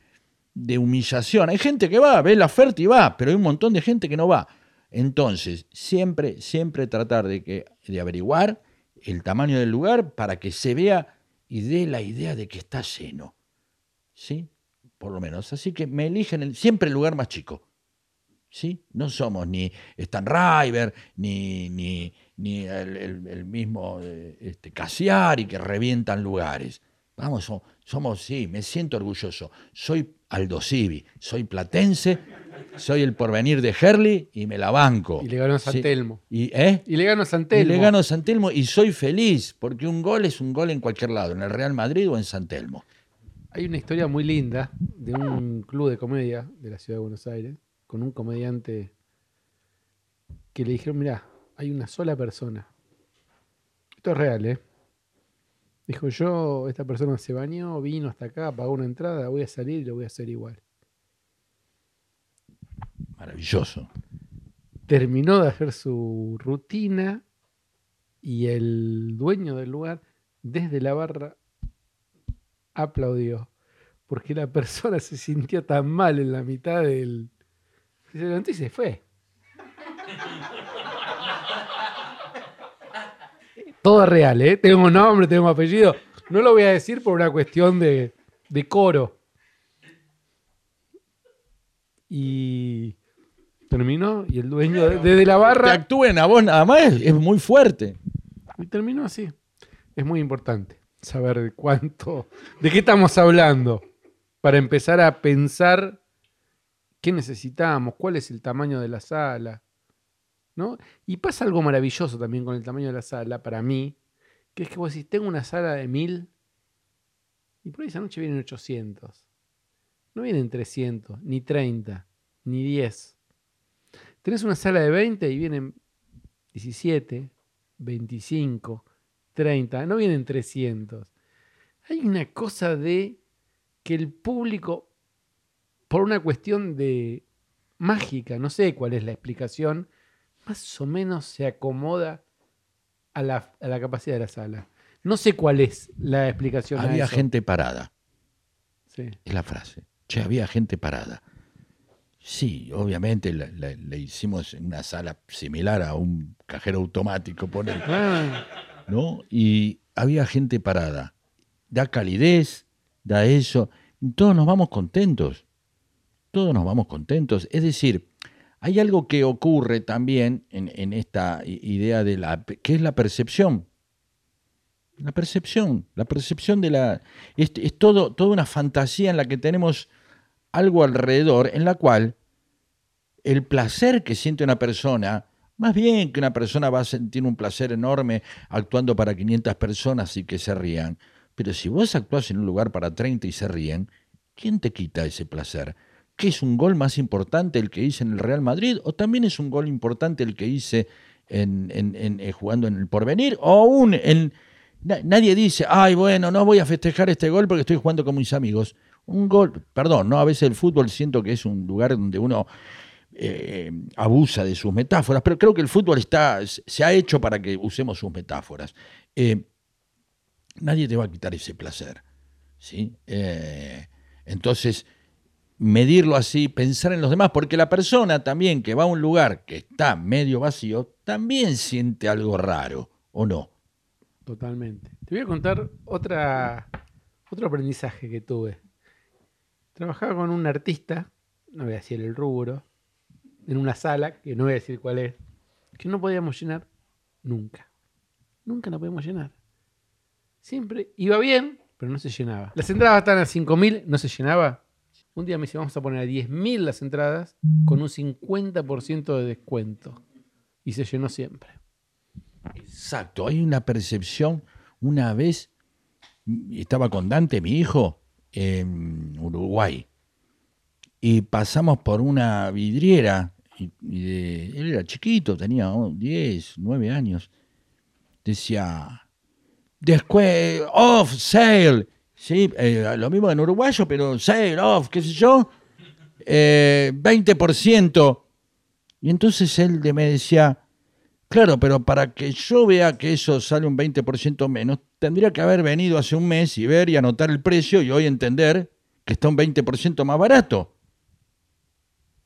de humillación. Hay gente que va, ve la oferta y va, pero hay un montón de gente que no va. Entonces, siempre, siempre tratar de, que, de averiguar el tamaño del lugar para que se vea y dé la idea de que está lleno. ¿Sí? Por lo menos. Así que me eligen el- siempre el lugar más chico. ¿Sí? No somos ni Stan River, ni, ni, ni el, el- el mismo eh, este, Cassiari que revientan lugares. Vamos, so- somos, sí, me siento orgulloso. Soy Aldo Civi, soy platense, soy el porvenir de Herley y me la banco. Y le ganó a San Sí. Telmo. Y, ¿eh? Y le ganó a San Y Telmo. le gano a San Telmo y soy feliz, porque un gol es un gol en cualquier lado, en el Real Madrid o en San Telmo. Hay una historia muy linda de un club de comedia de la ciudad de Buenos Aires, con un comediante que le dijeron, mirá, hay una sola persona. Esto es real, ¿eh? Dijo, yo, esta persona se bañó, vino hasta acá, pagó una entrada, voy a salir y lo voy a hacer igual. Maravilloso. Terminó de hacer su rutina y el dueño del lugar, desde la barra, aplaudió. Porque la persona se sintió tan mal en la mitad del... Se levantó y se fue. Todo real, ¿eh? Tengo nombre, tengo apellido. No lo voy a decir por una cuestión de, de coro. Y terminó y el dueño de- desde la Que barra... actúen a vos nada más es muy fuerte. Y terminó así. Es muy importante saber de cuánto, de qué estamos hablando, para empezar a pensar qué necesitamos, cuál es el tamaño de la sala. ¿no? Y pasa algo maravilloso también con el tamaño de la sala, para mí, que es que vos decís, tengo una sala de 1000 y por ahí esa noche vienen 800. No vienen 300, ni 30, ni 10. Tenés una sala de 20 y vienen 17, 25, 30, no vienen 300. Hay una cosa de que el público, por una cuestión de mágica, no sé cuál es la explicación, más o menos se acomoda a la, a la capacidad de la sala. No sé cuál es la explicación. a Había eso. gente parada, Sí. es la frase. Che, había gente parada. Sí, obviamente le hicimos en una sala similar a un cajero automático, poner, Ah, ¿no? Y había gente parada. Da calidez, da eso. Todos nos vamos contentos. Todos nos vamos contentos. Es decir, hay algo que ocurre también en, esta idea de la, que es la percepción. La percepción, la percepción de la... Es, es todo, toda una fantasía en la que tenemos algo alrededor en la cual el placer que siente una persona, más bien que una persona va a sentir un placer enorme actuando para 500 personas y que se rían, pero si vos actuás en un lugar para 30 y se ríen, ¿quién te quita ese placer? ¿Qué es un gol más importante el que hice en el Real Madrid o también es un gol importante el que hice en, eh, jugando en el Porvenir o aún en Na- nadie dice, ay, bueno, no voy a festejar este gol porque estoy jugando con mis amigos. Un gol, perdón, ¿no? A veces el fútbol siento que es un lugar donde uno eh, abusa de sus metáforas, pero creo que el fútbol está, se ha hecho para que usemos sus metáforas. Eh, nadie te va a quitar ese placer. ¿sí? Entonces, medirlo así, pensar en los demás, porque la persona también que va a un lugar que está medio vacío, también siente algo raro, ¿o no? Totalmente. Te voy a contar otra, otro aprendizaje que tuve. Trabajaba con un artista, no voy a decir el rubro, en una sala, que no voy a decir cuál es, que no podíamos llenar nunca. Nunca la podíamos llenar. Siempre iba bien, pero no se llenaba. Las entradas estaban a 5.000, no se llenaba. Un día me dice, vamos a poner a 10.000 las entradas con un 50% de descuento. Y se llenó siempre. Exacto, hay una percepción. Una vez estaba con Dante, mi hijo, en Uruguay, y pasamos por una vidriera, y, de- él era chiquito, tenía oh, 10, 9 años, decía, después, off, sale, ¿sí? Eh, lo mismo en uruguayo, pero sale, off, qué sé yo, eh, 20%. Y entonces él me decía, Claro, pero para que yo vea que eso sale un 20% menos, tendría que haber venido hace un mes y ver y anotar el precio y hoy entender que está un 20% más barato.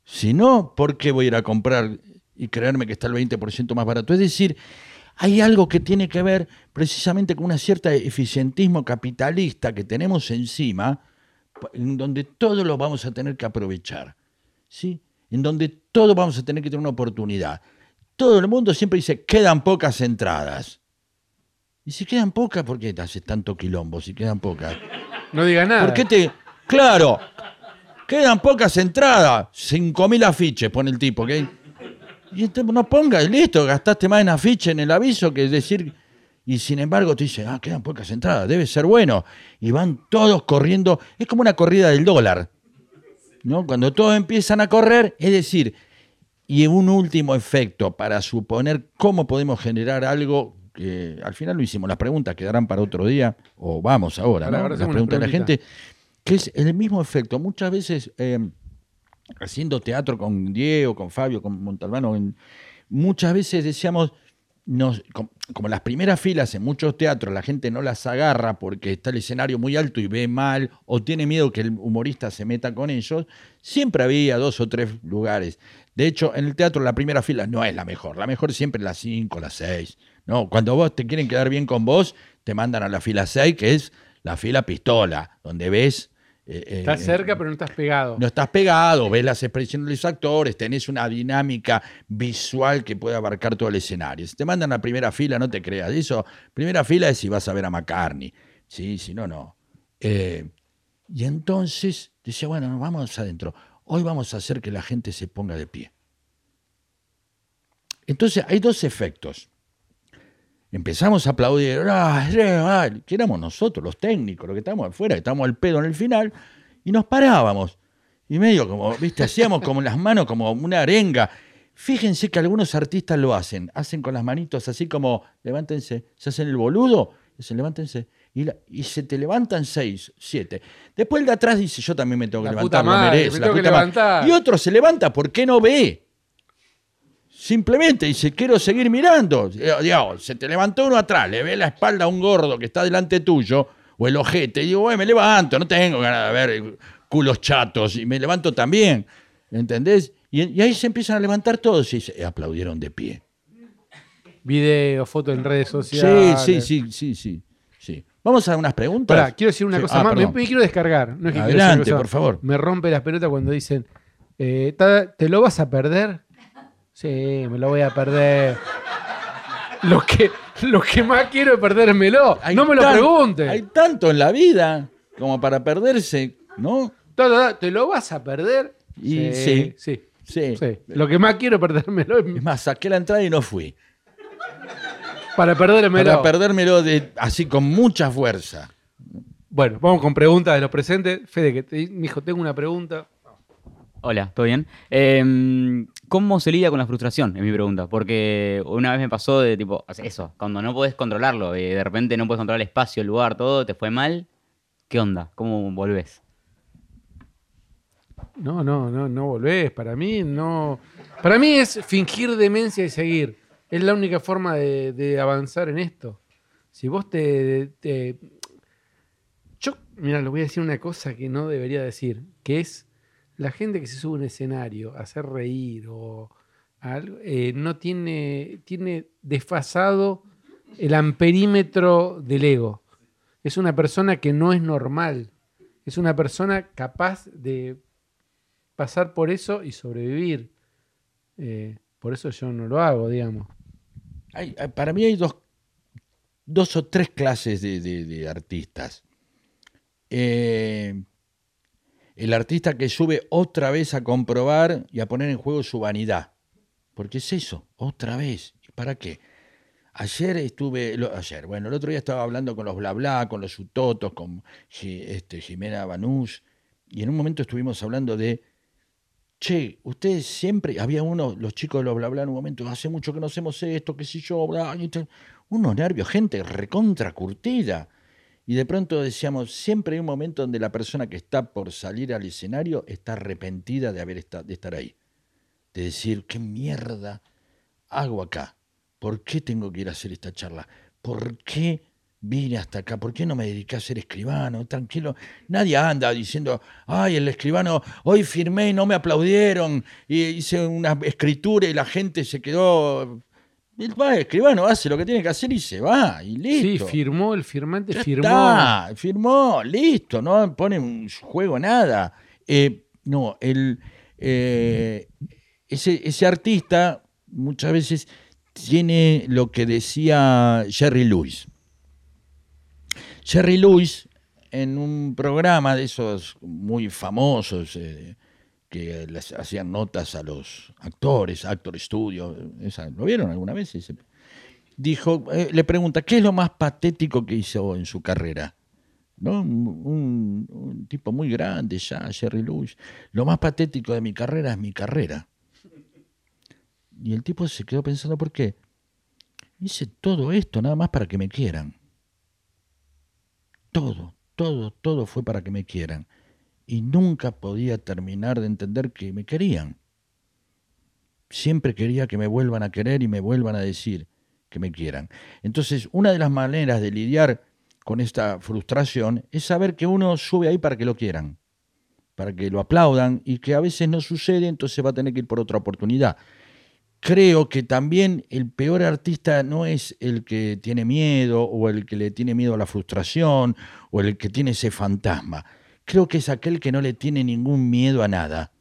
Si no, ¿por qué voy a ir a comprar y creerme que está el 20% más barato? Es decir, hay algo que tiene que ver precisamente con una cierta eficientismo capitalista que tenemos encima, en donde todo lo vamos a tener que aprovechar. ¿sí? En donde todo vamos a tener que tener una oportunidad todo el mundo siempre dice, quedan pocas entradas. Y si quedan pocas, ¿por qué te haces tanto quilombo si quedan pocas? No diga nada. ¿Por qué te...? Claro, quedan pocas entradas. 5.000 afiches, pone el tipo. ¿ok? Y entonces no pongas, listo, gastaste más en afiche en el aviso que decir... Y sin embargo te dicen, ah, quedan pocas entradas, debe ser bueno. Y van todos corriendo, es como una corrida del dólar. ¿no? Cuando todos empiezan a correr, es decir, y un último efecto para suponer cómo podemos generar algo que al final lo hicimos. Las preguntas quedarán para otro día, o vamos ahora, ¿no? ahora Las preguntas de la gente, que es el mismo efecto. Muchas veces, eh, haciendo teatro con Diego, con Fabio, con Montalbano, muchas veces decíamos, como las primeras filas en muchos teatros la gente no las agarra porque está el escenario muy alto y ve mal o tiene miedo que el humorista se meta con ellos, siempre había dos o tres lugares. De hecho, en el teatro la primera fila no es la mejor, la mejor siempre es la 5, la 6. No, cuando vos te quieren quedar bien con vos, te mandan a la fila 6, que es la fila pistola, donde ves... eh, eh, Estás cerca, pero no estás pegado. no estás pegado, ves las expresiones de los actores, tenés una dinámica visual que puede abarcar todo el escenario. Si te mandan a primera fila, no te creas. Eso, primera fila es si vas a ver a McCartney. Sí, si no, no. Eh, y entonces decía, bueno, nos vamos adentro. Hoy vamos a hacer que la gente se ponga de pie. Entonces hay dos efectos. Empezamos a aplaudir, que éramos nosotros, los técnicos, los que estamos afuera, que estamos al pedo en el final, y nos parábamos. Y medio como, viste, hacíamos como las manos como una arenga. Fíjense que algunos artistas lo hacen, hacen con las manitos así como, levántense, se hacen el boludo, se levántense, y, la- y se te levantan seis, siete. Después el de atrás dice, yo también me tengo que La levantar, puta lo madre, merece, me tengo que puta madre". levantar. Y otro se levanta, ¿por qué no ve? Simplemente dice, quiero seguir mirando. Eh, Dios, se te levantó uno atrás, le ve la espalda a un gordo que está delante tuyo, o el ojete, y digo, "Güey, me levanto, no tengo ganas de ver culos chatos, y me levanto también. ¿Entendés? Y, y ahí se empiezan a levantar todos y se aplaudieron de pie. Video, foto en redes sociales. sí, sí, sí, sí, sí. Vamos a unas preguntas. Pará, quiero decir una Sí, cosa ah, más. Me, quiero descargar. No es que quiero decir Adelante, cosa por favor. Me rompe las pelotas cuando dicen, eh, "Ta- ¿te lo vas a perder? Sí, me lo voy a perder. Lo que, lo que más quiero es perdérmelo. Hay no me lo tan- preguntes. Hay tanto en la vida como para perderse, ¿no? Ta, ta, ta, ¿Te lo vas a perder? Y sí. sí. Sí. sí. Lo que más quiero es perdérmelo es más, saqué la entrada y no fui. para perdérmelo. Para perdérmelo de, así con mucha fuerza. Bueno, vamos con preguntas de los presentes. Fede, que te, mi hijo, tengo una pregunta. Hola, ¿todo bien? Em, ¿Cómo se lidia con la frustración? Es mi pregunta. Porque una vez me pasó de tipo, eso, cuando no podés controlarlo, y de repente no puedes controlar el espacio, el lugar, todo, te fue mal. ¿Qué onda? ¿Cómo volvés? No, no, no, no volvés. Para mí, no. Para mí es fingir demencia y seguir. Es la única forma de, avanzar en esto. Si vos te, te- Yo, mira, le voy a decir una cosa que no debería decir, que es la gente que se sube a un escenario a hacer reír o algo, eh, no tiene, tiene desfasado el amperímetro del ego. Es una persona que no es normal. Es una persona capaz de pasar por eso y sobrevivir. Eh, por eso yo no lo hago, digamos. Para mí hay dos, dos o tres clases de artistas. Eh, el artista que sube otra vez a comprobar y a poner en juego su vanidad. Porque es eso, otra vez. ¿Y para qué? Ayer estuve, ayer, bueno, el otro día estaba hablando con los bla bla, con los utotos, con este, Jimena Banús, y en un momento estuvimos hablando de che, ustedes siempre, había uno, los chicos de los bla bla en un momento, hace mucho que no hacemos esto, qué sé yo, bla, unos nervios, gente recontra curtida. Y de pronto decíamos, siempre hay un momento donde la persona que está por salir al escenario está arrepentida de, haber estar ahí. De decir, qué mierda hago acá. ¿Por qué tengo que ir a hacer esta charla? ¿Por qué vine hasta acá? ¿Por qué no me dediqué a ser escribano? Tranquilo. Nadie anda diciendo, ay, el escribano, hoy firmé y no me aplaudieron. Y hice una escritura y la gente se quedó. El va, escribano hace lo que tiene que hacer y se va. Y listo. Sí, firmó, el firmante Ya firmó. está, firmó, listo, no pone en juego nada. Eh, no, el, eh, ese, ese artista muchas veces tiene lo que decía Jerry Lewis. Jerry Lewis, en un programa de esos muy famosos, eh, que les hacían notas a los actores, Actor Studio, esa- ¿lo vieron alguna vez? Dijo, eh, le pregunta, ¿qué es lo más patético que hizo en su carrera? ¿No? Un tipo muy grande ya, Jerry Lewis. Lo más patético de mi carrera es mi carrera. Y el tipo se quedó pensando, ¿por qué? Hice todo esto nada más para que me quieran. Todo, todo, todo fue para que me quieran. Y nunca podía terminar de entender que me querían. Siempre quería que me vuelvan a querer y me vuelvan a decir que me quieran. Entonces, una de las maneras de lidiar con esta frustración es saber que uno sube ahí para que lo quieran, para que lo aplaudan y que a veces no sucede, entonces va a tener que ir por otra oportunidad. Creo que también el peor artista no es el que tiene miedo o el que le tiene miedo a la frustración o el que tiene ese fantasma. Creo que es aquel que no le tiene ningún miedo a nada.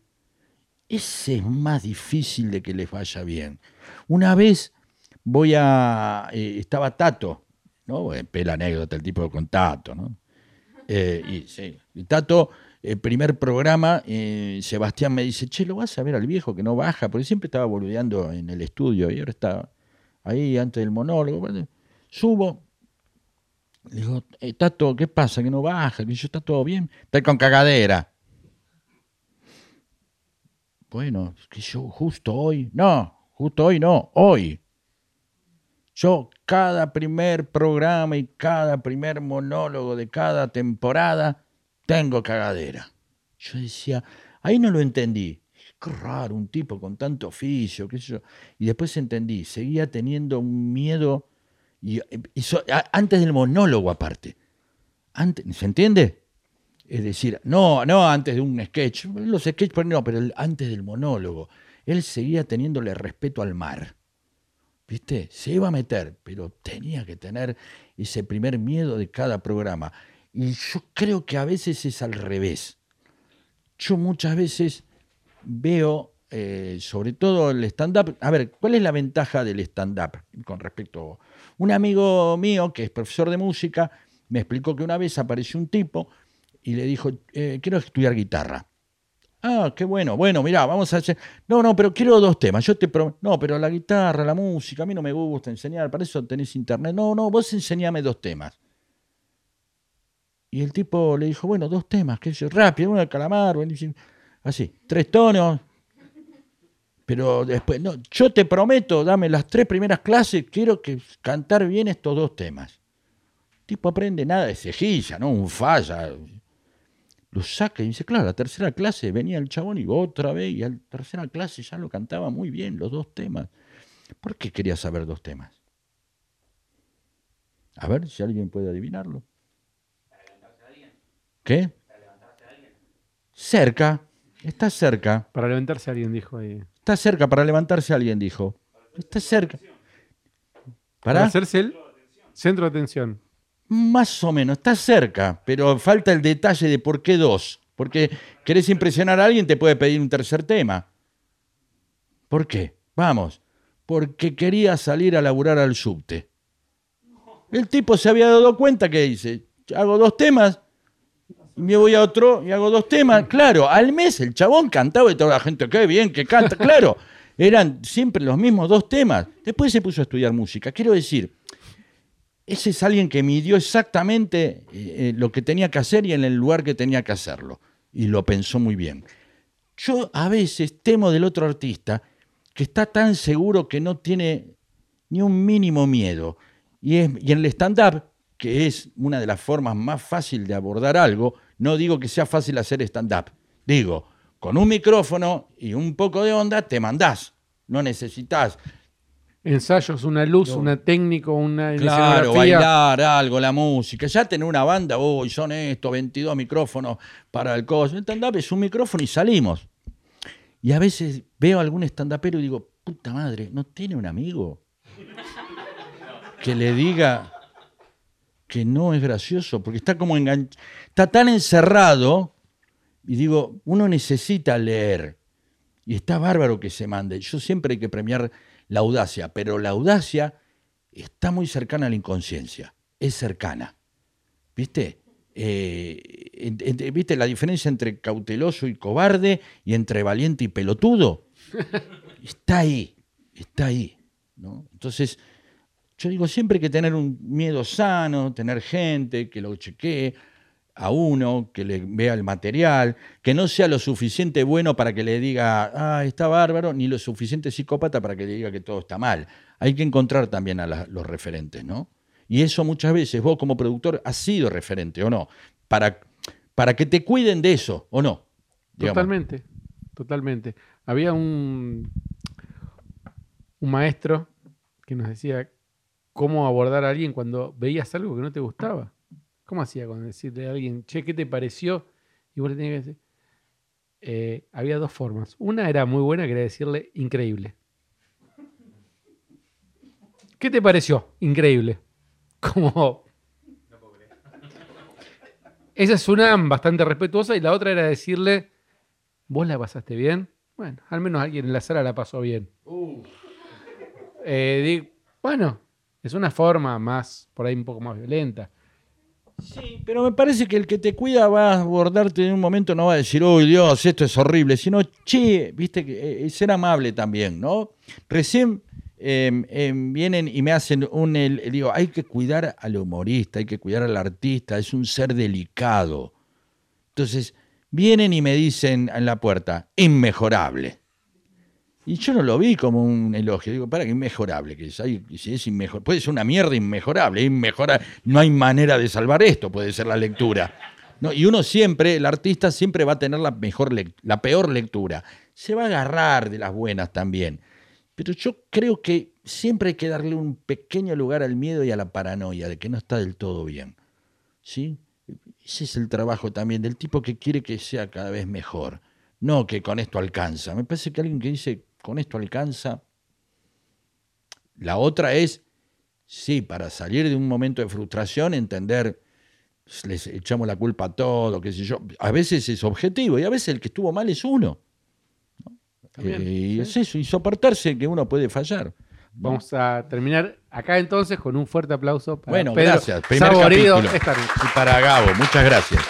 Ese es más difícil de que les vaya bien. Una vez voy a. eh, estaba Tato, ¿no? Eh, Pela anécdota, el tipo con Tato, ¿no? Eh, y, sí, Tato, el primer programa, eh, Sebastián me dice, che, ¿lo vas a ver al viejo que no baja? Porque siempre estaba boludeando en el estudio y ahora está ahí antes del monólogo. Subo, digo, "Eh, Tato, ¿qué pasa? Que no baja, que yo está todo bien. Estoy con cagadera. Bueno, que yo justo hoy, no, justo hoy no, hoy. Yo cada primer programa y cada primer monólogo de cada temporada tengo cagadera. Yo decía, ahí no lo entendí. Qué raro, un tipo con tanto oficio, qué sé yo. Y después entendí, seguía teniendo un miedo, y, a- antes del monólogo aparte. ¿Se entiende? Es decir, no, no antes de un sketch, los sketches ahí no, pero antes del monólogo. Él seguía teniéndole respeto al mar. ¿Viste? Se iba a meter, pero tenía que tener ese primer miedo de cada programa. Y yo creo que a veces es al revés. Yo muchas veces veo, eh, sobre todo el stand-up, a ver, ¿cuál es la ventaja del stand-up con respecto? Un amigo mío, que es profesor de música, me explicó que una vez apareció un tipo y le dijo, eh, quiero estudiar guitarra. Ah, qué bueno. Bueno, mirá, vamos a hacer. No, no, pero quiero dos temas. Yo te prometo. No, pero la guitarra, la música, a mí no me gusta enseñar. Para eso tenés internet. No, no, vos enseñame dos temas. Y el tipo le dijo, bueno, dos temas, qué sé yo, rápido, uno de calamar. Así, tres tonos. Pero después, no, yo te prometo, dame las tres primeras clases, quiero que cantar bien estos dos temas. El tipo aprende nada de cejilla, ¿no? Un falla. Lo saca y dice, claro, la tercera clase venía el chabón y otra vez, y a la tercera clase ya lo cantaba muy bien, los dos temas. ¿Por qué quería saber dos temas? A ver si alguien puede adivinarlo. ¿Qué? Cerca, está cerca. Para levantarse alguien dijo ahí. Está cerca para levantarse alguien, dijo. Está cerca. Para ¿Para? hacerse el centro de atención. Más o menos, está cerca, pero falta el detalle de por qué dos. Porque querés impresionar a alguien, te puede pedir un tercer tema. ¿Por qué? Vamos, porque quería salir a laburar al subte. El tipo se había dado cuenta que dice, hago dos temas, y me voy a otro y hago dos temas. Claro, al mes el chabón cantaba y toda la gente, qué bien que canta. Claro, eran siempre los mismos dos temas. Después se puso a estudiar música. Quiero decir, ese es alguien que midió exactamente eh, eh, lo que tenía que hacer y en el lugar que tenía que hacerlo. Y lo pensó muy bien. Yo a veces temo del otro artista que está tan seguro que no tiene ni un mínimo miedo. Y, es, y en el stand-up, que es una de las formas más fáciles de abordar algo, no digo que sea fácil hacer stand-up. Digo, con un micrófono y un poco de onda te mandás. No necesitas Ensayos, una luz, una técnico, una Claro, bailar algo, la música. Ya tener una banda, uy, son estos 22 micrófonos para el coso. El stand-up es un micrófono y salimos. Y a veces veo a algún stand-upero y digo, puta madre, ¿no tiene un amigo? Que le diga que no es gracioso, porque está como enganchado, está tan encerrado, y digo, uno necesita leer, y está bárbaro que se mande. Yo siempre hay que premiar la audacia, pero la audacia está muy cercana a la inconsciencia, es cercana. ¿Viste? Eh, ¿Viste la diferencia entre cauteloso y cobarde y entre valiente y pelotudo? Está ahí, está ahí. ¿no? Entonces, yo digo, siempre hay que tener un miedo sano, tener gente que lo chequee a uno, que le vea el material, que no sea lo suficiente bueno para que le diga, ah, está bárbaro, ni lo suficiente psicópata para que le diga que todo está mal. Hay que encontrar también a los referentes, ¿no? Y eso muchas veces vos como productor has sido referente, ¿o no? Para, para que te cuiden de eso, ¿o no? Totalmente, totalmente. Había un, un maestro que nos decía cómo abordar a alguien cuando veías algo que no te gustaba. ¿Cómo hacía con decirle a alguien, che, ¿qué te pareció? Y vos le tenías que decir. Eh, había dos formas. Una era muy buena, que era decirle increíble. ¿Qué te pareció? Increíble. Como. Esa es una bastante respetuosa y la otra era decirle, ¿vos la pasaste bien? Bueno, al menos alguien en la sala la pasó bien. Eh, di- bueno, es una forma más, por ahí un poco más violenta. Sí, pero me parece que el que te cuida va a abordarte en un momento, no va a decir, uy Dios, esto es horrible, sino, che, viste, que eh, es ser amable también, ¿no? Recién eh, eh, vienen y me hacen un, digo, hay que cuidar al humorista, hay que cuidar al artista, es un ser delicado. Entonces, vienen y me dicen en la puerta, inmejorable. Y yo no lo vi como un elogio. Digo, para que inmejorable que es. Ay, si es inmejor, puede ser una mierda inmejorable. inmejora- no hay manera de salvar esto, puede ser la lectura. ¿no? Y uno siempre, el artista siempre va a tener la, mejor la peor lectura. Se va a agarrar de las buenas también. Pero yo creo que siempre hay que darle un pequeño lugar al miedo y a la paranoia de que no está del todo bien. ¿Sí? Ese es el trabajo también del tipo que quiere que sea cada vez mejor. No que con esto alcanza. Me parece que alguien que dice con esto alcanza. La otra es, sí, para salir de un momento de frustración, entender, les echamos la culpa a todo, qué sé yo. A veces es objetivo y a veces el que estuvo mal es uno. ¿no? También, Eh, sí. es eso, y soportarse que uno puede fallar. Vamos a terminar acá entonces con un fuerte aplauso para Bueno, Pedro gracias. Primer Saborido capítulo. esta noche. Y para Gabo, muchas gracias.